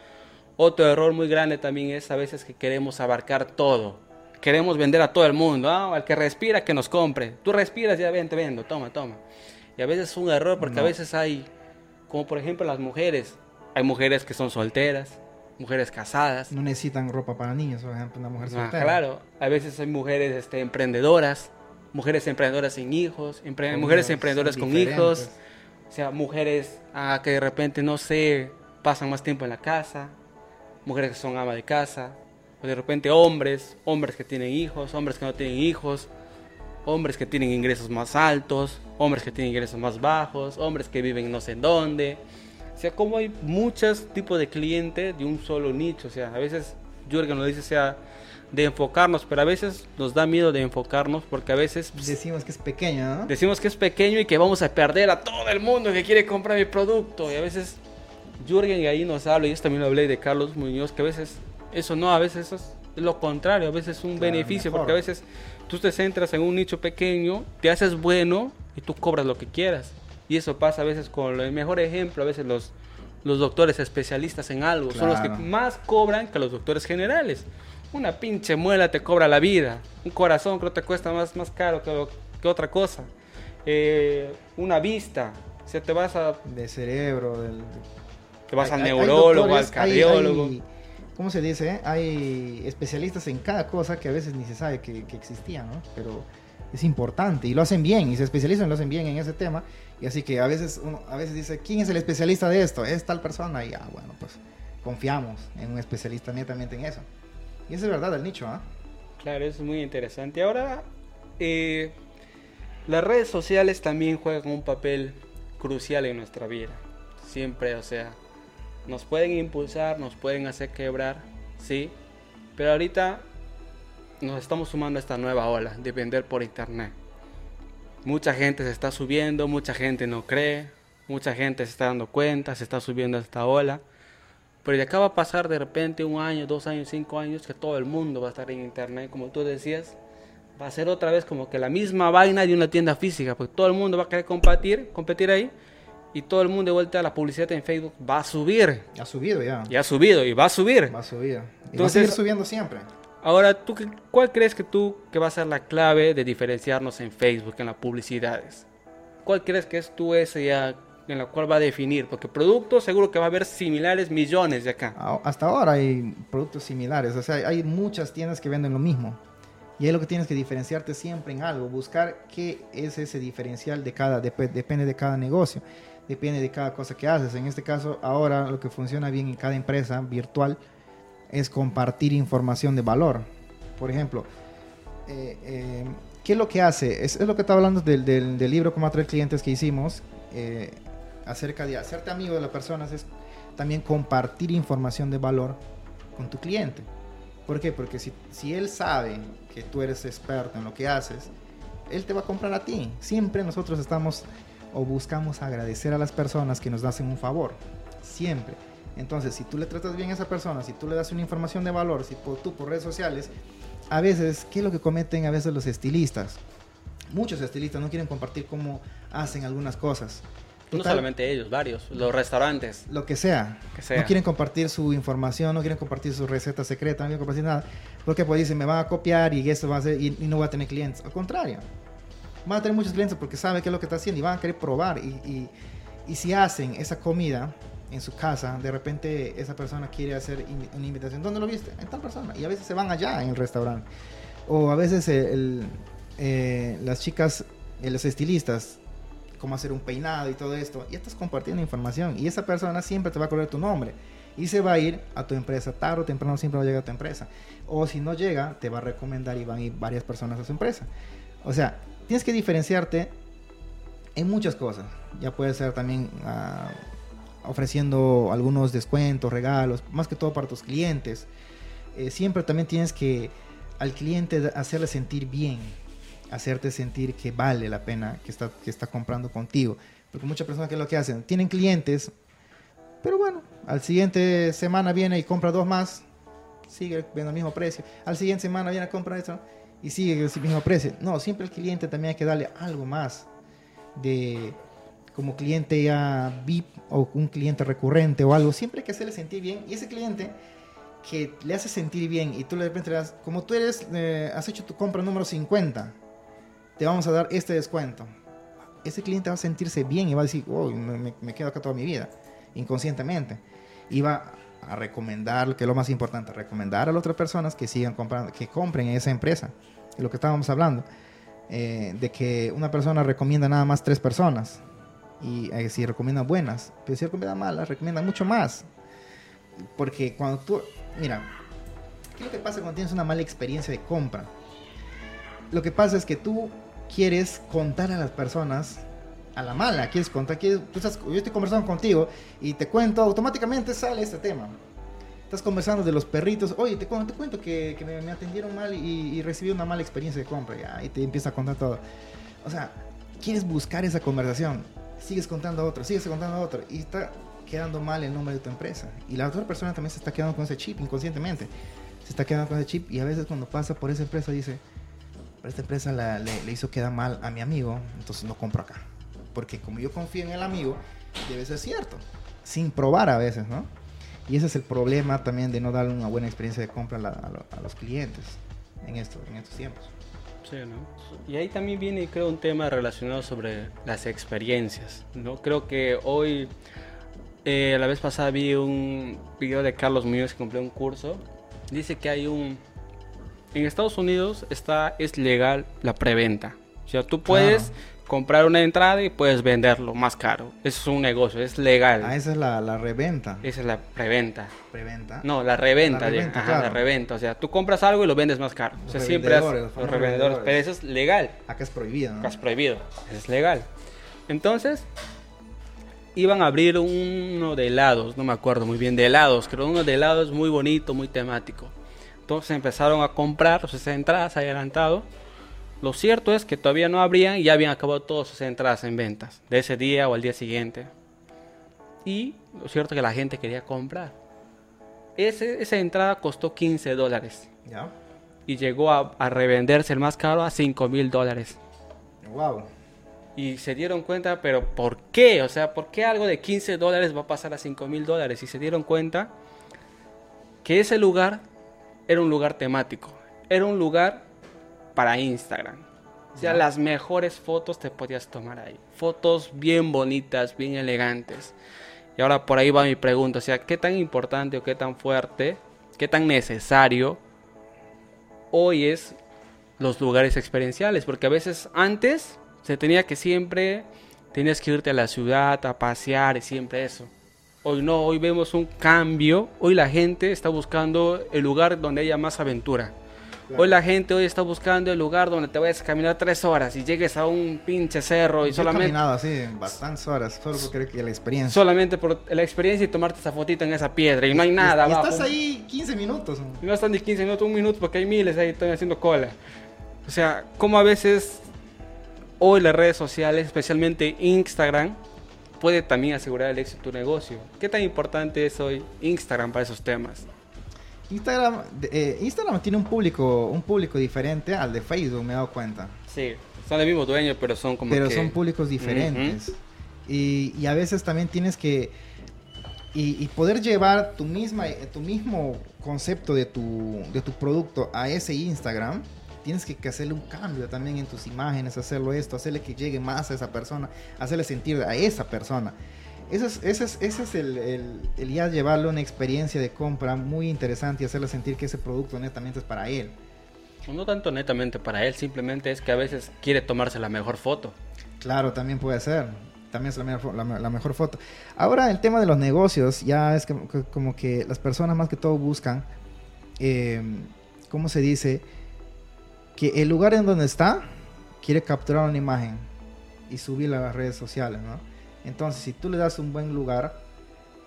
otro error muy grande también es a veces que queremos abarcar todo. Queremos vender a todo el mundo. Ah, al que respira que nos compre. Tú respiras, ya ven, te vendo, toma, toma. Y a veces es un error porque a veces hay, como por ejemplo las mujeres. Hay mujeres que son solteras, mujeres casadas. No necesitan ropa para niños, por ejemplo, una mujer Ah, soltera. claro, a veces hay mujeres este, emprendedoras, mujeres emprendedoras sin hijos, empre- Con mujeres emprendedoras con hijos, o sea, mujeres ah, que de repente, no sé, pasan más tiempo en la casa, mujeres que son ama de casa, o de repente hombres, hombres que tienen hijos, hombres que no tienen hijos, hombres que tienen ingresos más altos, hombres que tienen ingresos más bajos, hombres que viven no sé en dónde. O sea, como hay muchos tipos de clientes de un solo nicho. O sea, a veces Jürgen lo dice, o sea, de enfocarnos, pero a veces nos da miedo de enfocarnos porque a veces pues, Decimos que es pequeña, ¿no? decimos que es pequeño y que vamos a perder a todo el mundo que quiere comprar mi producto. Y a veces Jürgen ahí nos habla, y esto también lo hablé de Carlos Muñoz, que a veces eso no, a veces eso es lo contrario, a veces es un Claro, beneficio, mejor. porque a veces tú te centras en un nicho pequeño, te haces bueno y tú cobras lo que quieras. Y eso pasa a veces con el mejor ejemplo, a veces los, los doctores especialistas en algo son los que más cobran que los doctores generales. Una pinche muela te cobra la vida, un corazón creo que te cuesta más, más caro que, que otra cosa. Eh, una vista, o sea, te vas a De cerebro, del... te vas Hay- al hay- hay neurólogo, al doctores, hay- cardiólogo. hay- ¿Cómo se dice? Hay especialistas en cada cosa que a veces ni se sabe que, que existían, ¿no? Pero es importante y lo hacen bien y se especializan y lo hacen bien en ese tema. Y así que a veces uno a veces dice, ¿quién es el especialista de esto? Es tal persona y ah, bueno, pues confiamos en un especialista netamente en eso. Y es verdad del nicho, ¿ah? Claro, eso es muy interesante. Ahora, eh, las redes sociales también juegan un papel crucial en nuestra vida. Siempre, o sea, nos pueden impulsar, nos pueden hacer quebrar, sí. Pero ahorita nos estamos sumando a esta nueva ola de vender por internet. Mucha gente se está subiendo, mucha gente no cree, mucha gente se está dando cuenta, se está subiendo a esta ola. Pero ya acaba a pasar de repente un año, dos años, cinco años que todo el mundo va a estar en internet, como tú decías, va a ser otra vez como que la misma vaina de una tienda física, porque todo el mundo va a querer competir, competir ahí y todo el mundo de vuelta a la publicidad en Facebook va a subir. Ha subido ya. Ya ha subido y va a subir. Va a subir. Y va a seguir subiendo siempre. Ahora, ¿tú qué- ¿cuál crees que tú que va a ser la clave de diferenciarnos en Facebook, en las publicidades? ¿Cuál crees que es tú ese ya en la cual va a definir? Porque productos seguro que va a haber similares millones de acá. Hasta ahora hay productos similares, o sea, hay muchas tiendas que venden lo mismo. Y ahí lo que tienes que diferenciarte siempre en algo, buscar qué es ese diferencial de cada, dep- depende de cada negocio, depende de cada cosa que haces. En este caso, ahora lo que funciona bien en cada empresa virtual es compartir información de valor. Por ejemplo, eh, eh, ¿qué es lo que hace? Es, lo que estaba hablando del, del- del libro Cómo atraer clientes que hicimos, eh, acerca de hacerte amigo de las personas, es también compartir información de valor con tu cliente. ¿Por qué? Porque si, si él sabe que tú eres experto en lo que haces, él te va a comprar a ti. Siempre nosotros estamos o buscamos agradecer a las personas que nos hacen un favor. Siempre. Entonces, si tú le tratas bien a esa persona, si tú le das una información de valor, si por, tú por redes sociales, a veces, ¿qué es lo que cometen a veces los estilistas? Muchos estilistas no quieren compartir cómo hacen algunas cosas. No Total, solamente ellos, varios. Los restaurantes. lo que sea. Que sea. No quieren compartir su información, no quieren compartir su receta secreta, no quieren compartir nada. Porque pues dicen, me van a copiar y eso va a ser, y, y no voy a tener clientes. Al contrario, van a tener muchos clientes porque saben qué es lo que está haciendo y van a querer probar. Y, y, y si hacen esa comida en su casa, de repente esa persona quiere hacer in- una invitación. ¿Dónde lo viste? En tal persona. Y a veces se van allá en el restaurante. O a veces el- el, eh, las chicas, eh, los estilistas, cómo hacer un peinado y todo esto. Y estás compartiendo información. Y esa persona siempre te va a acordar tu nombre. Y se va a ir a tu empresa. Tarde o temprano siempre va a llegar a tu empresa. O si no llega, te va a recomendar y van a ir varias personas a su empresa. O sea, tienes que diferenciarte en muchas cosas. Ya puede ser también ah, ofreciendo algunos descuentos, regalos, más que todo para tus clientes. Eh, siempre también tienes que al cliente hacerle sentir bien, hacerte sentir que vale la pena que está, que está comprando contigo. Porque muchas personas que lo que hacen, tienen clientes, pero bueno, al siguiente semana viene y compra dos más, sigue viendo el mismo precio. Al siguiente semana viene a comprar eso y sigue el mismo precio. No, siempre el cliente también hay que darle algo más de como cliente ya VIP o un cliente recurrente o algo. Siempre hay que hacerle sentir bien y ese cliente que le hace sentir bien y tú le das, como tú eres, eh, has hecho tu compra número 50, te vamos a dar este descuento. Ese cliente va a sentirse bien y va a decir, oh, me, me- me quedo acá toda mi vida, inconscientemente. Y va a recomendar, que es lo más importante, recomendar a las otras personas que sigan comprando, que compren en esa empresa. Es lo que estábamos hablando, eh, de que una persona recomienda nada más tres personas. Y eh, si recomienda buenas, pero si recomienda malas, recomienda mucho más. Porque cuando tú, mira, ¿qué es lo que pasa cuando tienes una mala experiencia de compra? Lo que pasa es que tú quieres contar a las personas a la mala, quieres contar, quieres, yo estoy conversando contigo y te cuento, automáticamente sale este tema. Estás conversando de los perritos, oye, te, cu- te cuento que, me, atendieron mal y, y recibí una mala experiencia de compra, ya, y te empieza a contar todo. O sea, quieres buscar esa conversación, sigues contando a otro, sigues contando a otro, y está quedando mal el nombre de tu empresa. Y la otra persona también se está quedando con ese chip inconscientemente. Se está quedando con ese chip y a veces cuando pasa por esa empresa dice, pero esta empresa la- le, le hizo quedar mal a mi amigo, entonces no compro acá. Porque como yo confío en el amigo, debe ser cierto. Sin probar a veces, ¿no? Y ese es el problema también de no darle una buena experiencia de compra a, a a los clientes en, esto, en estos tiempos. Sí, ¿no? Y ahí también viene, creo, un tema relacionado sobre las experiencias, ¿no? Creo que hoy, eh, la vez pasada vi un video de Carlos Muñoz que cumplió un curso. Dice que hay un... En Estados Unidos está, es legal la preventa. O sea, tú puedes Claro. comprar una entrada y puedes venderlo más caro. Eso es un negocio, es legal. Ah, esa es la, la reventa. Esa es la preventa. Preventa. No, la reventa. La reventa, ajá, la reventa. O sea, tú compras algo y lo vendes más caro. O Los sea, siempre has- los revendedores. Pero eso es legal. Acá es prohibido, ¿no? Es prohibido, es legal. Entonces, iban a abrir uno de helados, no me acuerdo muy bien de helados, creo uno de helados muy bonito, muy temático. Entonces empezaron a comprar sus entradas adelantado. Lo cierto es que todavía no abrían y ya habían acabado todas sus entradas en ventas, de ese día o al día siguiente. Y lo cierto es que la gente quería comprar. ese, esa entrada costó 15 dólares. ¿Ya? Y llegó a, a revenderse el más caro a 5 mil dólares. Wow. Y se dieron cuenta, pero ¿por qué? O sea, ¿por qué algo de 15 dólares va a pasar a 5 mil dólares? Y se dieron cuenta que ese lugar era un lugar temático. Era un lugar para Instagram. O sea, las mejores fotos te podías tomar ahí. Fotos bien bonitas, bien elegantes. Y ahora por ahí va mi pregunta. O sea, ¿qué tan importante o qué tan fuerte, qué tan necesario hoy es los lugares experienciales? Porque a veces antes se tenía que siempre, tenías que irte a la ciudad a pasear y siempre eso. Hoy no, hoy vemos un cambio. Hoy la gente está buscando el lugar donde haya más aventura. Claro. Hoy la gente hoy está buscando el lugar donde te vayas a caminar tres horas y llegues a un pinche cerro y Yo he solamente, caminado así bastantes horas, solo porque que la experiencia. solamente por la experiencia y tomarte esa fotito en esa piedra y no hay Y- nada y abajo. estás ahí 15 minutos. Y no están ni 15 minutos, un minuto porque hay miles ahí están haciendo cola. O sea, como a veces hoy las redes sociales, especialmente Instagram, puede también asegurar el éxito de tu negocio. ¿Qué tan importante es hoy Instagram para esos temas? Instagram, eh, Instagram tiene un público, un público diferente al de Facebook, me he dado cuenta. Sí, son el mismo dueño, pero son como pero que... son públicos diferentes. y, y a veces también tienes que y, y poder llevar tu misma tu mismo concepto de tu de tu producto a ese Instagram tienes que, que hacerle un cambio también en tus imágenes hacerlo esto hacerle que llegue más a esa persona hacerle sentir a esa persona ese es, ese es, ese es el, el, el ya llevarle una experiencia de compra muy interesante y hacerle sentir que ese producto netamente es para él No tanto netamente para él, simplemente es que a veces quiere tomarse la mejor foto. Claro, también puede ser. También es la mejor, la, la mejor foto. Ahora, el tema de los negocios, ya es como que, como que las personas más que todo buscan, eh, ¿cómo se dice? Que el lugar en donde está quiere capturar una imagen y subirla a las redes sociales, ¿no? Entonces, si tú le das un buen lugar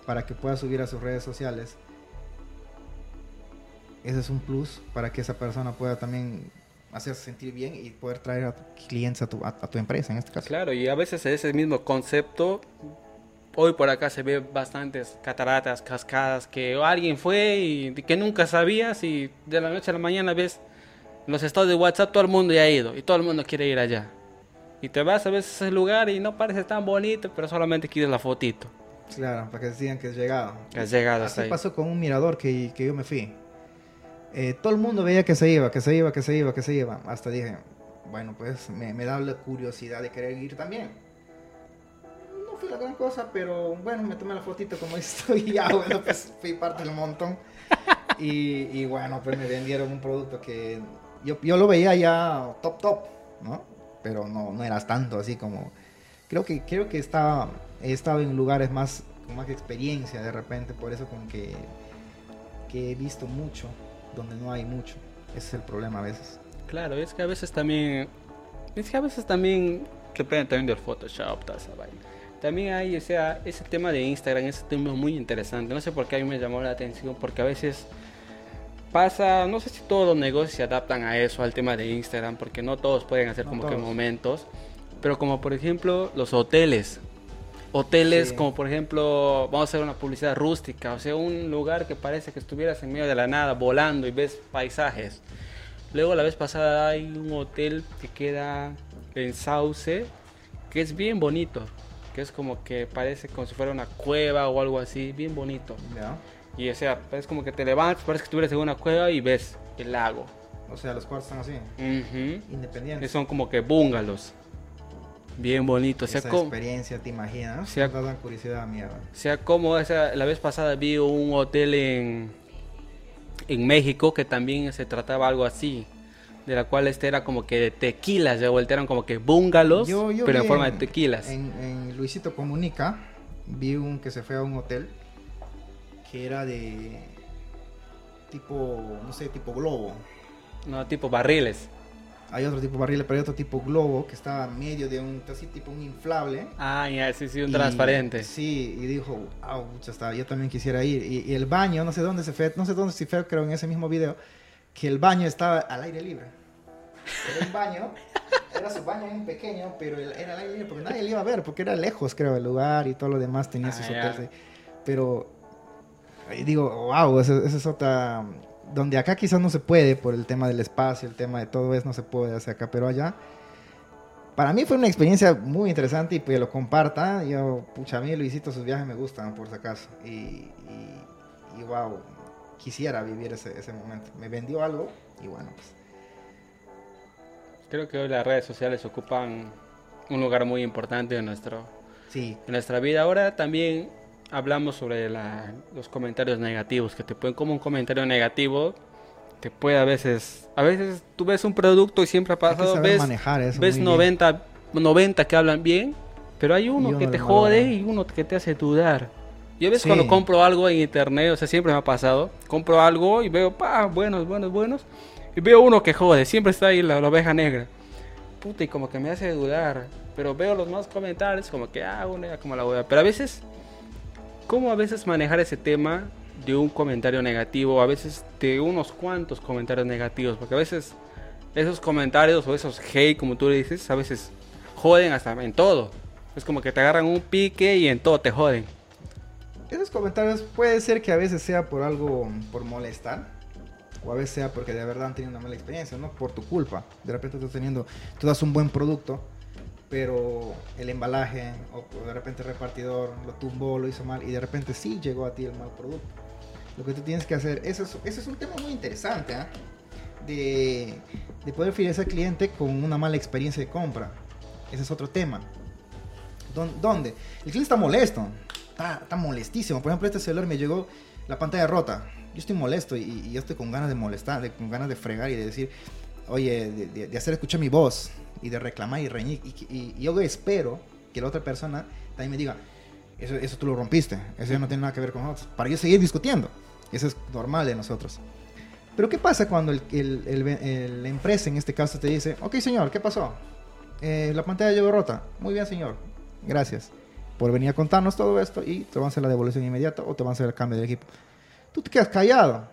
para que pueda subir a sus redes sociales, ese es un plus para que esa persona pueda también hacerse sentir bien y poder traer a clientes a tu, a tu empresa en este caso. Claro, y a veces ese mismo concepto, hoy por acá se ve bastantes cataratas, cascadas, que alguien fue y que nunca sabías y de la noche a la mañana ves los estados de WhatsApp, todo el mundo ya ha ido y todo el mundo quiere ir allá. Y te vas a veces a ese lugar y no parece tan bonito, pero solamente quieres la fotito. Claro, para que digan que has llegado. Que has llegado Así hasta ahí. pasó con un mirador que, que yo me fui. Eh, todo el mundo veía que se iba, que se iba, que se iba, que se iba. Hasta dije, bueno, pues me, me da la curiosidad de querer ir también. No fui la gran cosa, pero bueno, me tomé la fotito como estoy y ya, bueno, pues fui parte del montón. Y, y bueno, pues me vendieron un producto que yo, yo lo veía ya top, top, ¿no? Pero no, no eras tanto así como... Creo que, creo que estaba, he estado en lugares más, con más experiencia de repente, por eso como que, que he visto mucho donde no hay mucho. Ese es el problema a veces. Claro, es que a veces también. Es que a veces también. Depende también del Photoshop, toda esa vaina. También hay, o sea, ese tema de Instagram, ese tema es muy interesante. No sé por qué a mí me llamó la atención, porque a veces pasa, no sé si todos los negocios se adaptan a eso, al tema de Instagram, porque no todos pueden hacer No como que momentos. Pero como por ejemplo los hoteles. Hoteles Sí. como por ejemplo, vamos a hacer una publicidad rústica, o sea, un lugar que parece que estuvieras en medio de la nada volando y ves paisajes. Luego la vez pasada hay un hotel que queda en Sauce, que es bien bonito, que es como que parece como si fuera una cueva o algo así, bien bonito. Y o sea, es como que te levantas, parece que estuvieras en una cueva y ves el lago. O sea, los cuartos están así. Que independientes. son como que bungalows. Bien bonitos. O sea, Esa como, experiencia, ¿te imaginas? sea- Me dan curiosidad, mierda. o sea, como esa, la vez pasada vi un hotel en, en México que también se trataba algo así. De la cual este era como que de tequilas, vuelta eran como que yo pero en forma de tequilas. En, en Luisito Comunica vi un que se fue a un hotel que era de tipo, no sé, tipo globo. No, tipo barriles. Hay otro tipo barril, pero hay otro tipo globo que estaba en medio de un, así tipo un inflable. Ah, ya, sí, sí, un Y- transparente. Sí, y dijo, pucha, está, yo también quisiera ir. Y, y el baño, no sé dónde se fue, no sé dónde se fue, creo en ese mismo video, que el baño estaba al aire libre. Era un baño, era su baño bien pequeño, pero era al aire libre porque nadie le iba a ver, porque era lejos, creo, el lugar y todo lo demás tenía Ah, sus hoteles. Pero digo, wow, esa, esa es otra... Donde acá quizás no se puede por el tema del espacio, el tema de todo eso, no se puede hacer acá, pero allá para mí fue una experiencia muy interesante y pues lo comparta. Yo, pucha, a mí Luisito, sus viajes me gustan, por si acaso. Y, y, y wow, quisiera vivir ese, ese, momento. Me vendió algo y bueno, pues. Creo que hoy las redes sociales ocupan un lugar muy importante en, nuestro, sí. en nuestra vida. Ahora también hablamos sobre la, los comentarios negativos, que te pueden como un comentario negativo te puede a veces, a veces tú ves un producto y siempre ha pasado, ves, eso ves 90, 90 que hablan bien, pero hay uno, que te jode y uno que te hace dudar. Yo a veces cuando compro algo en internet, o sea, siempre me ha pasado, compro algo y veo, pa, buenos, buenos, buenos, y veo uno que jode, siempre está ahí la, oveja negra. Puta, y como que me hace dudar, pero veo los más comentarios como que, ah, una como la voy a... Pero a veces, ¿cómo a veces manejar ese tema de un comentario negativo, a veces de unos cuantos comentarios negativos, porque a veces esos comentarios o esos hate, como tú dices, a veces joden hasta en todo. Es como que te agarran un pique y en todo te joden. Esos comentarios puede ser que a veces sea por algo, por molestar, o a veces sea porque de verdad han tenido una mala experiencia, no por tu culpa. De repente estás teniendo, tú das un buen producto, pero el embalaje o de repente el repartidor lo tumbó, lo hizo mal y de repente sí llegó a ti el mal producto lo que tú tienes que hacer. Eso es, es un tema muy interesante, ¿eh? de, de, poder fidelizar al cliente con una mala experiencia de compra. Ese es otro tema. ¿Dónde? El cliente está molesto, está, está, molestísimo. Por ejemplo, este celular me llegó la pantalla rota. Yo estoy molesto y, y yo estoy con ganas de molestar, de, con ganas de fregar y de decir, oye, de, de, hacer escuchar mi voz y de reclamar y reñir. Y, y, yo espero que la otra persona también me diga, eso, eso tú lo rompiste, eso ya no tiene nada que ver con nosotros, para yo seguir discutiendo. Eso es normal de nosotros. Pero ¿qué pasa cuando el, el, la empresa en este caso te dice, ok señor, ¿qué pasó? Eh, la pantalla llegó rota. Muy bien señor, gracias por venir a contarnos todo esto y te van a hacer la devolución inmediata o te van a hacer el cambio de equipo. Tú te quedas callado,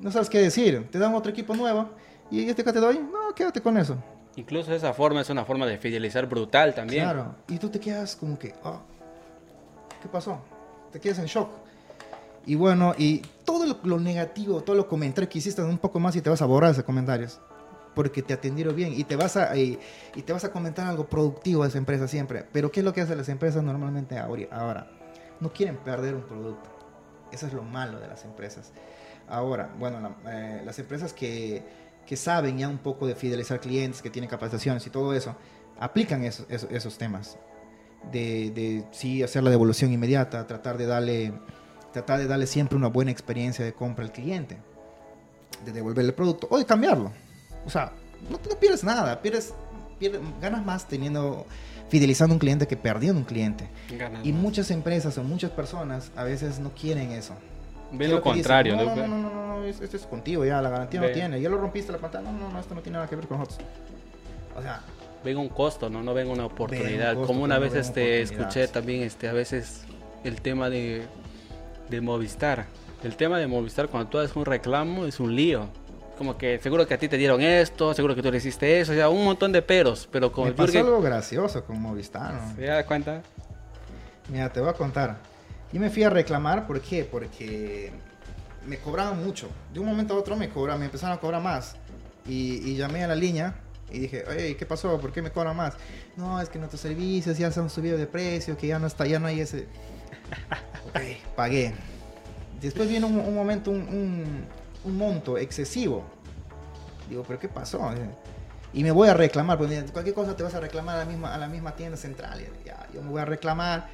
no sabes qué decir, te dan otro equipo nuevo y este que te doy, no, quédate con eso. Incluso esa forma es una forma de fidelizar brutal también. Claro, y tú te quedas como que, oh, ¿qué pasó? Te quedas en shock. Y bueno, y todo lo, negativo, todo lo comentario que hiciste un poco más y te vas a borrar esos comentarios. Porque te atendieron bien y te, vas a, y, te vas a comentar algo productivo de esa empresa siempre. Pero ¿qué es lo que hacen las empresas normalmente ahora? No quieren perder un producto. Eso es lo malo de las empresas. Ahora, bueno, eh, las empresas que, que, saben ya un poco de fidelizar clientes, que tienen capacitaciones y todo eso, aplican esos, esos, temas. De, de sí hacer la devolución inmediata, tratar de darle tratar de darle siempre una buena experiencia de compra al cliente, de devolverle el producto o de cambiarlo. O sea, no, no pierdes nada, pierdes, pierdes, ganas más teniendo fidelizando un cliente que perdiendo un cliente. y muchas empresas o muchas personas a veces no quieren eso. Ven lo contrario, no, no, no, no, no, esto es contigo ya, la garantía no tiene. Ya lo rompiste la pantalla, no, no, no, esto no tiene nada que ver con nosotros. O sea, ven un costo, no, no ven una oportunidad. Como una vez este escuché también este a veces el tema de de Movistar. El tema de Movistar cuando tú haces un reclamo es un lío. Como que seguro que a ti te dieron esto, seguro que tú le hiciste eso, o sea, un montón de peros, pero con Me el pasó algo gracioso con Movistar. ¿no? ¿Se da cuenta? Mira, te voy a contar. Y me fui a reclamar, ¿por qué? Porque me cobraban mucho. De un momento a otro me cobraban, me empezaron a cobrar más. Y, y llamé a la línea y dije, oye, ¿qué pasó? ¿Por qué me cobran más? No, es que nuestros servicios ya se han subido de precio, que ya no está, ya no hay ese pagué. Después viene un, momento, un, monto excesivo. Digo, ¿pero qué pasó? Y me voy a reclamar, porque cualquier cosa te vas a reclamar a la misma, a la misma tienda central. Ya, yo me voy a reclamar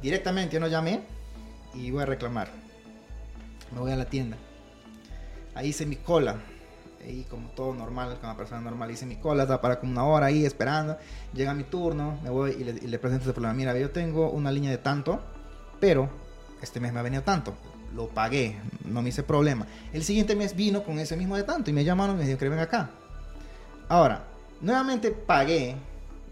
directamente, yo no llamé y voy a reclamar. Me voy a la tienda. Ahí hice mi cola. Ahí como todo normal, como una persona normal, hice mi cola, estaba para como una hora ahí esperando. Llega mi turno, me voy y le, y le presento ese problema. Mira, yo tengo una línea de tanto, pero este mes me ha venido tanto. Lo pagué, no me hice problema. El siguiente mes vino con ese mismo de tanto y me llamaron y me dijeron que ven acá. Ahora, nuevamente pagué,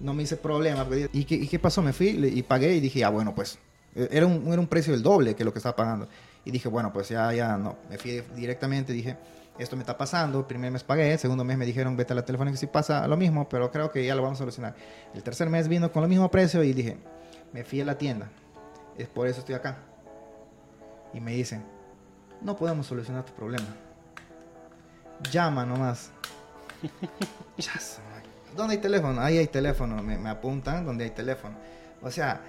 no me hice problema. ¿Y qué, ¿Y qué, pasó? Me fui y pagué y dije, ya bueno, pues e, era un, era un precio del doble que lo que estaba pagando. Y dije, bueno, pues ya, ya, no. Me fui directamente, dije, esto me está pasando. Primer mes pagué, segundo mes me dijeron, vete a la telefónica si pasa lo mismo, pero creo que ya lo vamos a solucionar. El tercer mes vino con el mismo precio y dije, me fui a la tienda. Es por eso estoy acá y me dicen, no podemos solucionar tu problema. Llama nomás. ¿Dónde hay teléfono? Ahí hay teléfono. Me, me apuntan donde hay teléfono. O sea,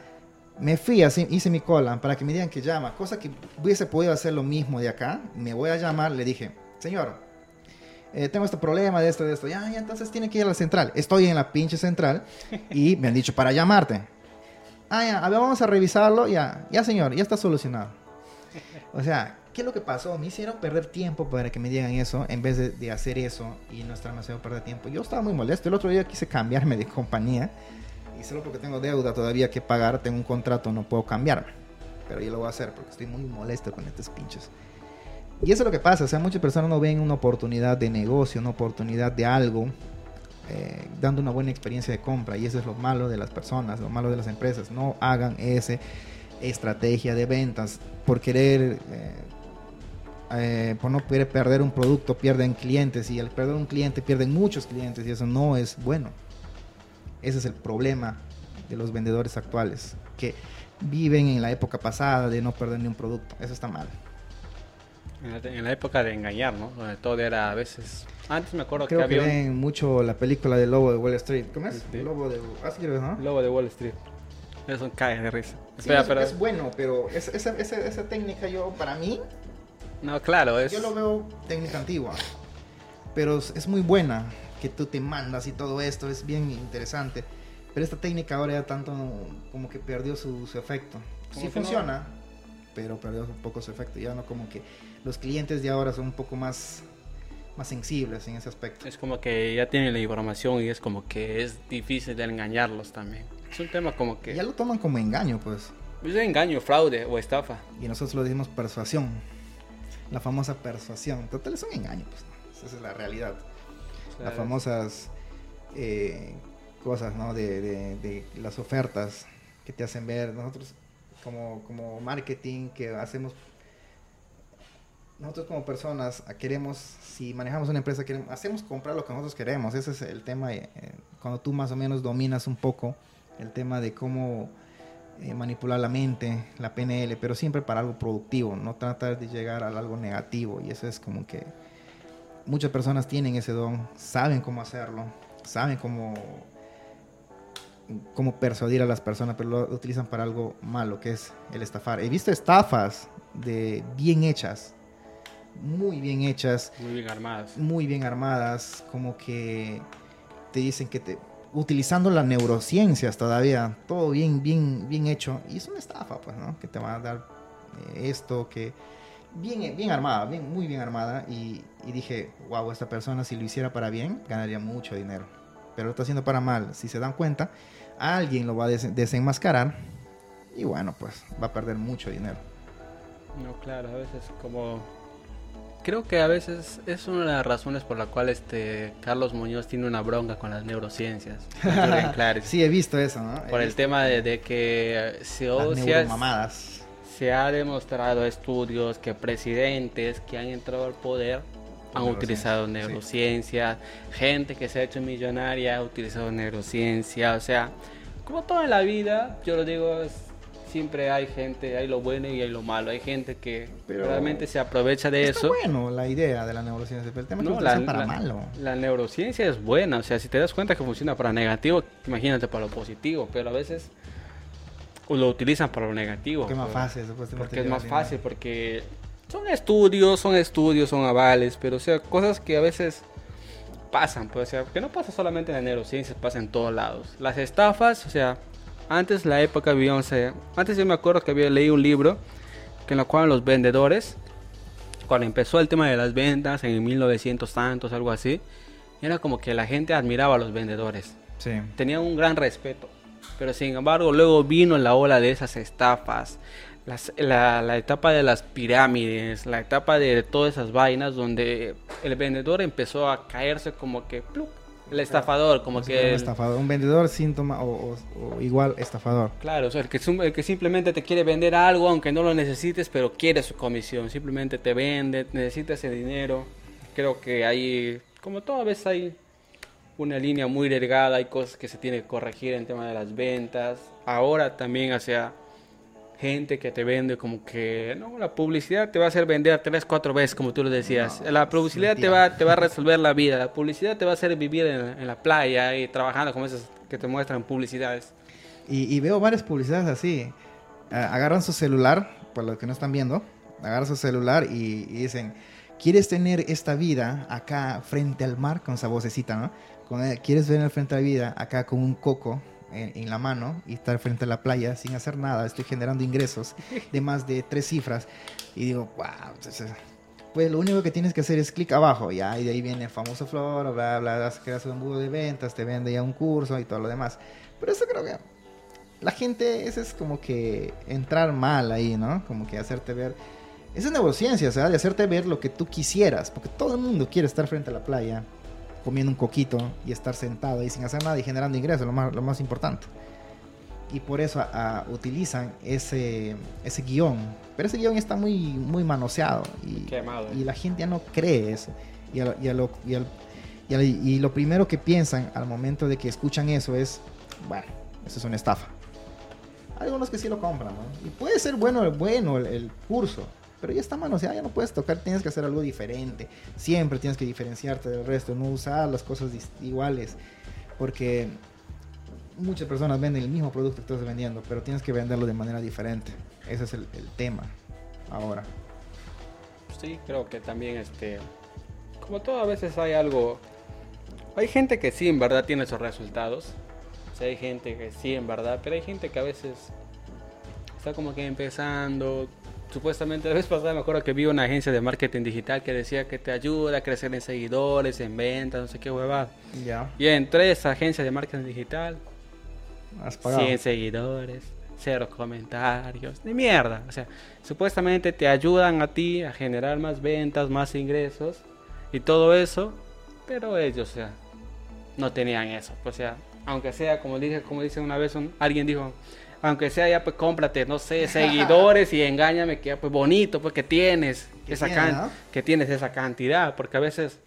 me fui, así, hice mi cola para que me digan que llama. Cosa que hubiese podido hacer lo mismo de acá. Me voy a llamar, le dije, señor, eh, tengo este problema de esto, de esto. Ya, ya, entonces tiene que ir a la central. Estoy en la pinche central y me han dicho para llamarte. Ah, ya, a ver, vamos a revisarlo. Ya, ya, señor, ya está solucionado. O sea, ¿qué es lo que pasó? Me hicieron perder tiempo para que me digan eso en vez de, de hacer eso y no estarme haciendo perder tiempo. Yo estaba muy molesto. El otro día quise cambiarme de compañía y solo porque tengo deuda todavía que pagar, tengo un contrato, no puedo cambiarme. Pero yo lo voy a hacer porque estoy muy molesto con estos pinches. Y eso es lo que pasa, o sea, muchas personas no ven una oportunidad de negocio, una oportunidad de algo, eh, dando una buena experiencia de compra. Y eso es lo malo de las personas, lo malo de las empresas. No hagan esa estrategia de ventas por querer, eh, eh, por no perder un producto, pierden clientes. Y al perder un cliente, pierden muchos clientes. Y eso no es bueno. Ese es el problema de los vendedores actuales, que viven en la época pasada de no perder ni un producto. Eso está mal. En la, época de engañar, ¿no? Donde todo era a veces... Antes me acuerdo Creo que que, había... ven mucho la película de Lobo de Wall Street. ¿Cómo es? Sí. Lobo de... Lo ves, ¿no? Lobo de Wall Street. Eso cae de risa. Sí, Espera, pero... es bueno, pero esa, esa, esa, esa técnica yo, para mí, No, claro, es... yo lo veo técnica antigua. Pero es muy buena, que tú te mandas y todo esto, es bien interesante. Pero esta técnica ahora ya tanto como que perdió su, su efecto. Sí que no- funciona, pero perdió un poco su efecto. Ya no como que los clientes de ahora son un poco más, más sensibles en ese aspecto. Es como que ya tienen la información y es como que es difícil de engañarlos también. Es un tema como que... Ya lo toman como engaño, pues. Es engaño, fraude o estafa. Y nosotros lo decimos persuasión. La famosa persuasión. Total es un engaño, pues. Esa es la realidad. Las famosas eh, cosas, ¿no? De, de- de las ofertas que te hacen ver. Nosotros como, como marketing que hacemos... Nosotros como personas queremos, si manejamos una empresa, queremos, hacemos comprar lo que nosotros queremos. Ese es el tema, eh, cuando tú más o menos dominas un poco el tema de cómo eh, manipular la mente, la PNL, pero siempre para algo productivo, no tratar de llegar a algo negativo. Y eso es como que muchas personas tienen ese don, saben cómo hacerlo, saben cómo, cómo persuadir a las personas, pero lo utilizan para algo malo, que es el estafar. He visto estafas de bien hechas, muy bien hechas, Muy bien armadas. muy bien armadas, como que te dicen que te utilizando las neurociencias todavía, todo bien bien bien hecho y es una estafa, pues, ¿no? Que te van a dar eh, esto que bien bien armada, bien muy bien armada y, y dije, "Wow, esta persona si lo hiciera para bien, ganaría mucho dinero." Pero lo está haciendo para mal. Si se dan cuenta, alguien lo va a des- desenmascarar y bueno, pues va a perder mucho dinero. No, claro, a veces como... Creo que a veces es una de las razones por la cual este Carlos Muñoz tiene una bronca con las neurociencias. Sí, he visto eso, ¿no? He Por el visto tema de, de que se, las o- se ha- neuromamadas. Se ha demostrado estudios que presidentes que han entrado al poder han Neurociencia, utilizado sí. neurociencia, gente que se ha hecho millonaria ha utilizado neurociencia, o sea, como todo en la vida, yo lo digo, es- siempre hay gente, hay lo bueno y hay lo malo, hay gente que Pero realmente se aprovecha de Está eso. bueno la idea de la neurociencia, pero el tema es que No, la, utilizan para la- malo. la neurociencia es buena, o sea, si te das cuenta que funciona para negativo, imagínate para lo positivo, pero a veces lo utilizan para lo negativo. Porque es más fácil. Porque es más fácil, porque son estudios, son estudios, son avales, pero o sea, cosas que a veces pasan, pues, o sea, que no pasa solamente en la neurociencia, pasa en todos lados. Las estafas, o sea, antes la época vivíamos, eh, antes yo me acuerdo que había leído un libro que en lo cual los vendedores, cuando empezó el tema de las ventas en 1900 tantos, algo así, era como que la gente admiraba a los vendedores Sí. tenían un gran respeto. Pero sin embargo, luego vino la ola de esas estafas, las- la, la etapa de las pirámides, la etapa de todas esas vainas donde el vendedor empezó a caerse como que ¡plup! el estafador, como que un estafador, un vendedor síntoma o, o- o igual estafador. claro, o sea, el que, el que simplemente te quiere vender algo aunque no lo necesites, pero quiere su comisión, simplemente te vende, necesita ese dinero. Creo que hay, como toda vez hay una línea muy delgada, hay cosas que se tiene que corregir en tema de las ventas. Ahora también, sea, gente que te vende como que no la publicidad te va a hacer vender tres cuatro veces como tú lo decías. La publicidad te va te va a resolver la vida la publicidad te va a hacer vivir en, la playa y trabajando como esas que te muestran publicidades. Y, veo varias publicidades así. Agarran su celular para los que no están viendo agarran su celular y, dicen quieres tener esta vida acá frente al mar con esa vocecita no quieres ver frente a la vida acá con un coco en, la mano y estar frente a la playa sin hacer nada. Estoy generando ingresos de más de tres cifras. Y digo, wow. pues lo único que tienes que hacer es clic abajo, ya, y de ahí viene el famoso flor, bla, bla, creas un embudo de ventas, te vende ya un curso y todo lo demás. Pero eso creo que la gente, ese es como que entrar mal ahí, ¿no? Como que hacerte ver. Esa es neurociencia, o sea, de hacerte ver lo que tú quisieras, porque todo el mundo quiere estar frente a la playa comiendo un coquito y estar sentado ahí sin hacer nada y generando ingresos, lo más, lo más importante. Y por eso utilizan ese, ese guion. Pero ese guion está muy, muy manoseado. Y, y la gente ya no cree eso. Y, y, lo, y, lo primero que piensan al momento de que escuchan eso es, bueno, eso es una estafa. algunos que sí lo compran, ¿no? Y puede ser bueno, bueno el, el curso, pero ya está manoseada, ya no puedes tocar, tienes que hacer algo diferente. Siempre tienes que diferenciarte del resto, no usar las cosas iguales, porque muchas personas venden el mismo producto que estás vendiendo, pero tienes que venderlo de manera diferente. Ese es el, tema ahora. Sí, creo que también este, como todo a veces hay algo, hay gente que sí en verdad tiene esos resultados, hay gente que sí en verdad, pero hay gente que a veces está como que empezando, supuestamente la vez pasada me acuerdo que vi una agencia de marketing digital que decía que te ayuda a crecer en seguidores, en ventas, no sé qué huevada. Ya. Y entré a esa agencia de marketing digital. Has pagado. 100 seguidores, cero comentarios, de mierda. O sea, supuestamente te ayudan a ti a generar más ventas, más ingresos y todo eso, pero ellos, o sea, no tenían eso. O sea, aunque sea, como dije, como dice una vez alguien dijo, aunque sea ya pues cómprate, no sé, seguidores y engáñame que pues bonito, pues que tienes esa que tienes esa cantidad, porque a veces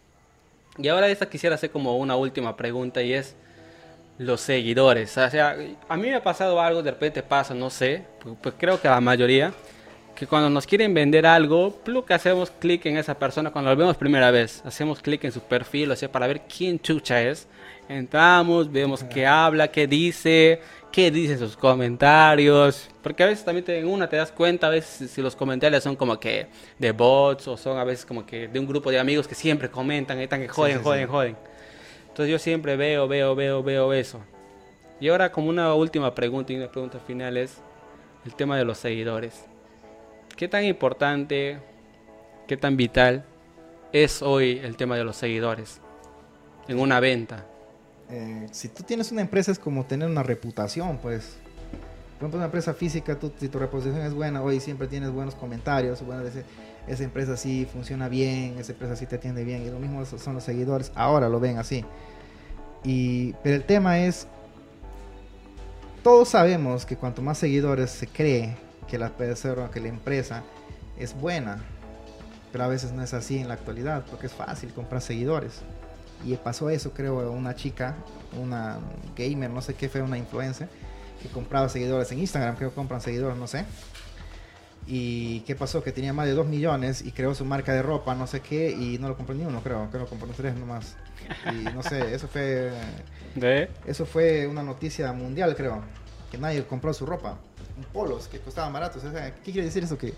y ahora esta quisiera hacer como una última pregunta y es los seguidores, o sea, a mí me ha pasado algo, de repente pasa, no sé, pues, pues creo que a la mayoría que cuando nos quieren vender algo, que hacemos clic en esa persona cuando lo vemos primera vez, hacemos clic en su perfil, o sea, para ver quién chucha es. Entramos, vemos qué habla, qué dice, qué dicen sus comentarios. Porque a veces también en una te das cuenta, a veces si los comentarios son como que de bots o son a veces como que de un grupo de amigos que siempre comentan, están que joden, joden, joden. Entonces yo siempre veo, veo, veo, veo eso. Y ahora como una última pregunta y una pregunta final es el tema de los seguidores. ¿Qué tan importante, qué tan vital es hoy el tema de los seguidores en una venta? Eh, si tú tienes una empresa es como tener una reputación, pues. Por ejemplo, una empresa física, tú, si tu reputación es buena, hoy siempre tienes buenos comentarios, bueno, esa empresa sí funciona bien, esa empresa sí te atiende bien, y lo mismo son los seguidores, ahora lo ven así. Y, pero el tema es, todos sabemos que cuanto más seguidores se cree que la que la empresa es buena, pero a veces no es así en la actualidad, porque es fácil comprar seguidores. Y pasó eso, creo, una chica, una gamer, no sé qué fue, una influencer, que compraba seguidores en Instagram, creo que compran seguidores, no sé. Y qué pasó, que tenía más de 2 millones y creó su marca de ropa, no sé qué, y no lo compró ni uno, creo, que lo compró tres nomás. Y no sé, eso fue... ¿De? Eso fue una noticia mundial, creo, que nadie compró su ropa. Polos que costaban baratos. ¿Qué quiere decir eso? Que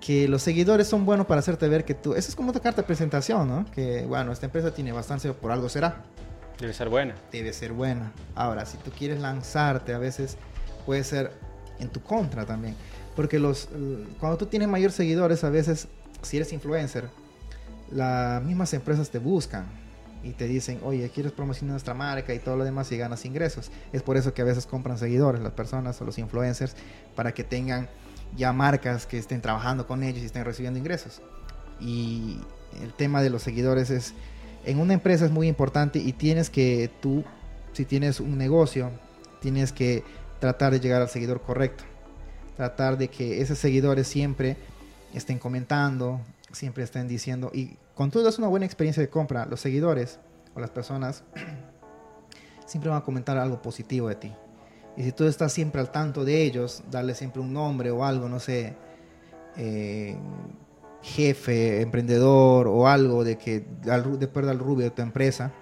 que los seguidores son buenos para hacerte ver que tú... Eso es como tu carta de presentación, ¿no? Que, bueno, esta empresa tiene bastante, por algo será. Debe ser buena. Debe ser buena. Ahora, si tú quieres lanzarte, a veces puede ser en tu contra también. Porque los, cuando tú tienes mayores seguidores, a veces, si eres influencer, las mismas empresas te buscan y te dicen, oye, quieres promocionar nuestra marca y todo lo demás y ganas ingresos. Es por eso que a veces compran seguidores las personas o los influencers para que tengan ya marcas que estén trabajando con ellos y estén recibiendo ingresos. Y el tema de los seguidores es, en una empresa es muy importante y tienes que tú, si tienes un negocio, tienes que tratar de llegar al seguidor correcto. Tratar de que esos seguidores siempre estén comentando, siempre estén diciendo, y con todo es una buena experiencia de compra, los seguidores o las personas siempre van a comentar algo positivo de ti Y si tú estás siempre al tanto de ellos, darle siempre un nombre o algo, no sé, eh, jefe, emprendedor o algo de que del rubio de tu empresa,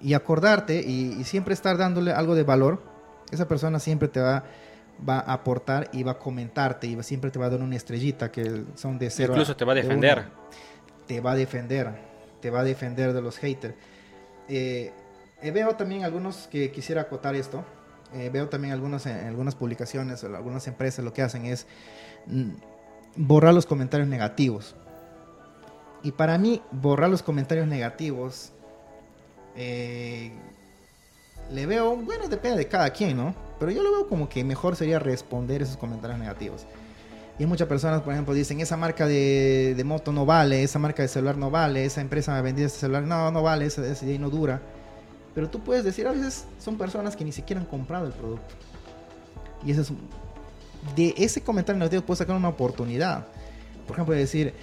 y acordarte y, siempre estar dándole algo de valor, esa persona siempre te va, va a aportar y va a comentarte y siempre te va a dar una estrellita que son de cero. Incluso te va a defender. Te va a defender, te va a defender de los haters. Eh, eh, veo también algunos que quisiera acotar esto. Eh, veo también algunos, en algunas publicaciones algunas empresas lo que hacen es mm, borrar los comentarios negativos. Y para mí, borrar los comentarios negativos eh, le veo, bueno, depende de cada quien, ¿no? Pero yo lo veo como que mejor sería responder esos comentarios negativos. Y muchas personas, por ejemplo, dicen, esa marca de, de, moto no vale, esa marca de celular no vale, esa empresa me ha vendido este celular, no, no vale, ese, ese no dura. Pero tú puedes decir, a veces son personas que ni siquiera han comprado el producto. Y eso es, de ese comentario negativo puedes sacar una oportunidad. Por ejemplo, decir,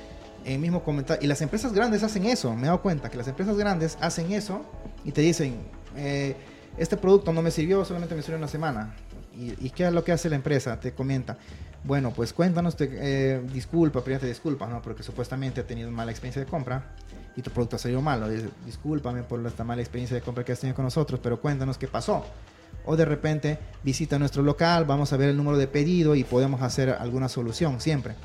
el mismo comentario, y las empresas grandes hacen eso, me he dado cuenta que las empresas grandes hacen eso y te dicen, eh, este producto no me sirvió, solamente me sirvió una semana. ¿Y, qué es lo que hace la empresa? Te comenta, bueno, pues cuéntanos, te, eh, disculpa, primero te disculpa, ¿no? Porque supuestamente ha tenido mala experiencia de compra y tu producto ha salido malo. Discúlpame por esta mala experiencia de compra que has tenido con nosotros, pero cuéntanos qué pasó. O de repente visita nuestro local, vamos a ver el número de pedido y podemos hacer alguna solución siempre.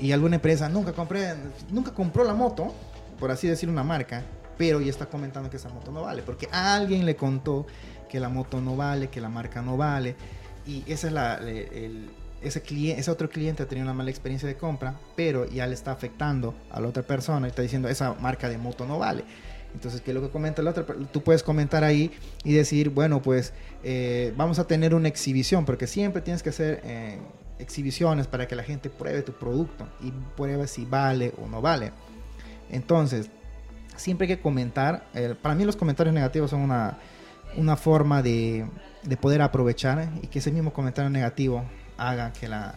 y alguna empresa nunca compré, nunca compró la moto, por así decir una marca, pero ya está comentando que esa moto no vale, porque alguien le contó que la moto no vale, que la marca no vale, y esa es la, el, ese, otro cliente ha tenido una mala experiencia de compra, pero ya le está afectando a la otra persona y está diciendo esa marca de moto no vale. Entonces, ¿qué es lo que comenta la otra? Tú puedes comentar ahí y decir, bueno, pues eh, vamos a tener una exhibición, porque siempre tienes que hacer eh, exhibiciones para que la gente pruebe tu producto y pruebe si vale o no vale. Entonces, siempre hay que comentar. para mí los comentarios negativos son una, una forma de, de, poder aprovechar y que ese mismo comentario negativo haga que la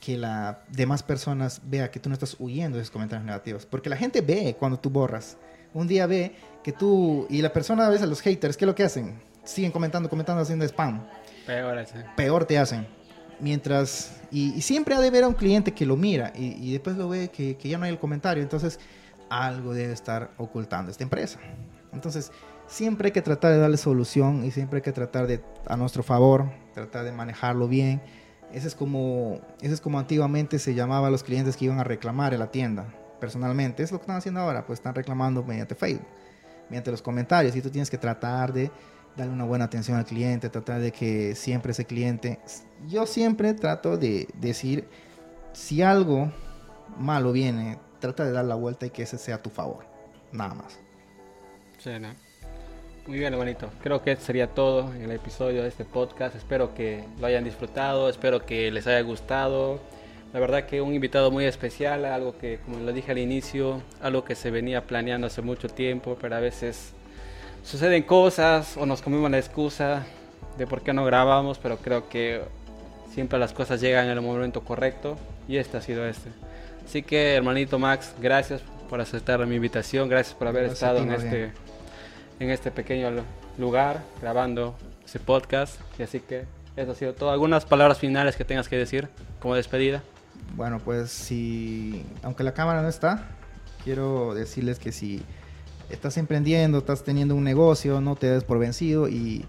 que la demás personas vea que tú no estás huyendo de esos comentarios negativos. Porque la gente ve cuando tú borras. Un día ve que tú... Y la persona a veces, los haters, ¿qué es lo que hacen? Siguen comentando, comentando, haciendo spam. Peor, Peor te hacen. Mientras... Y, siempre ha de ver a un cliente que lo mira y, y después lo ve que, que ya no hay el comentario. Entonces algo debe estar ocultando esta empresa. Entonces, siempre hay que tratar de darle solución y siempre hay que tratar de, a nuestro favor, tratar de manejarlo bien. Ese es como, ese es como antiguamente se llamaba a los clientes que iban a reclamar en la tienda, personalmente. Es lo que están haciendo ahora, pues están reclamando mediante Facebook, mediante los comentarios. Y tú tienes que tratar de darle una buena atención al cliente, tratar de que siempre ese cliente... Yo siempre trato de decir, si algo malo viene trata de dar la vuelta y que ese sea a tu favor. Nada más. Sí. Muy bien, hermanito. Creo que sería todo en el episodio de este podcast. Espero que lo hayan disfrutado, espero que les haya gustado. La verdad que un invitado muy especial, algo que, como lo dije al inicio, algo que se venía planeando hace mucho tiempo, pero a veces suceden cosas o nos comemos la excusa de por qué no grabamos, pero creo que siempre las cosas llegan en el momento correcto y este ha sido este. Así que, hermanito Max, gracias por aceptar mi invitación, gracias por haber estado en este, en este pequeño lugar grabando ese podcast. Y así que eso ha sido todo. ¿Algunas palabras finales que tengas que decir como despedida? Bueno, pues si, aunque la cámara no está, quiero decirles que si estás emprendiendo, estás teniendo un negocio, no te des por vencido y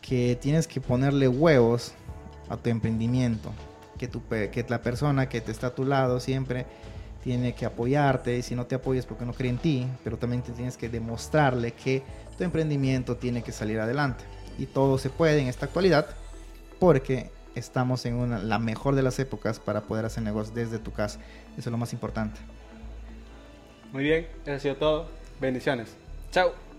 que tienes que ponerle huevos a tu emprendimiento que, tu, que la persona que te está a tu lado siempre tiene que apoyarte y si no te apoyas porque no cree en ti, pero también te tienes que demostrarle que tu emprendimiento tiene que salir adelante. Y todo se puede en esta actualidad porque estamos en una, la mejor de las épocas para poder hacer negocios desde tu casa. Eso es lo más importante. Muy bien, eso ha sido todo. Bendiciones. Chao.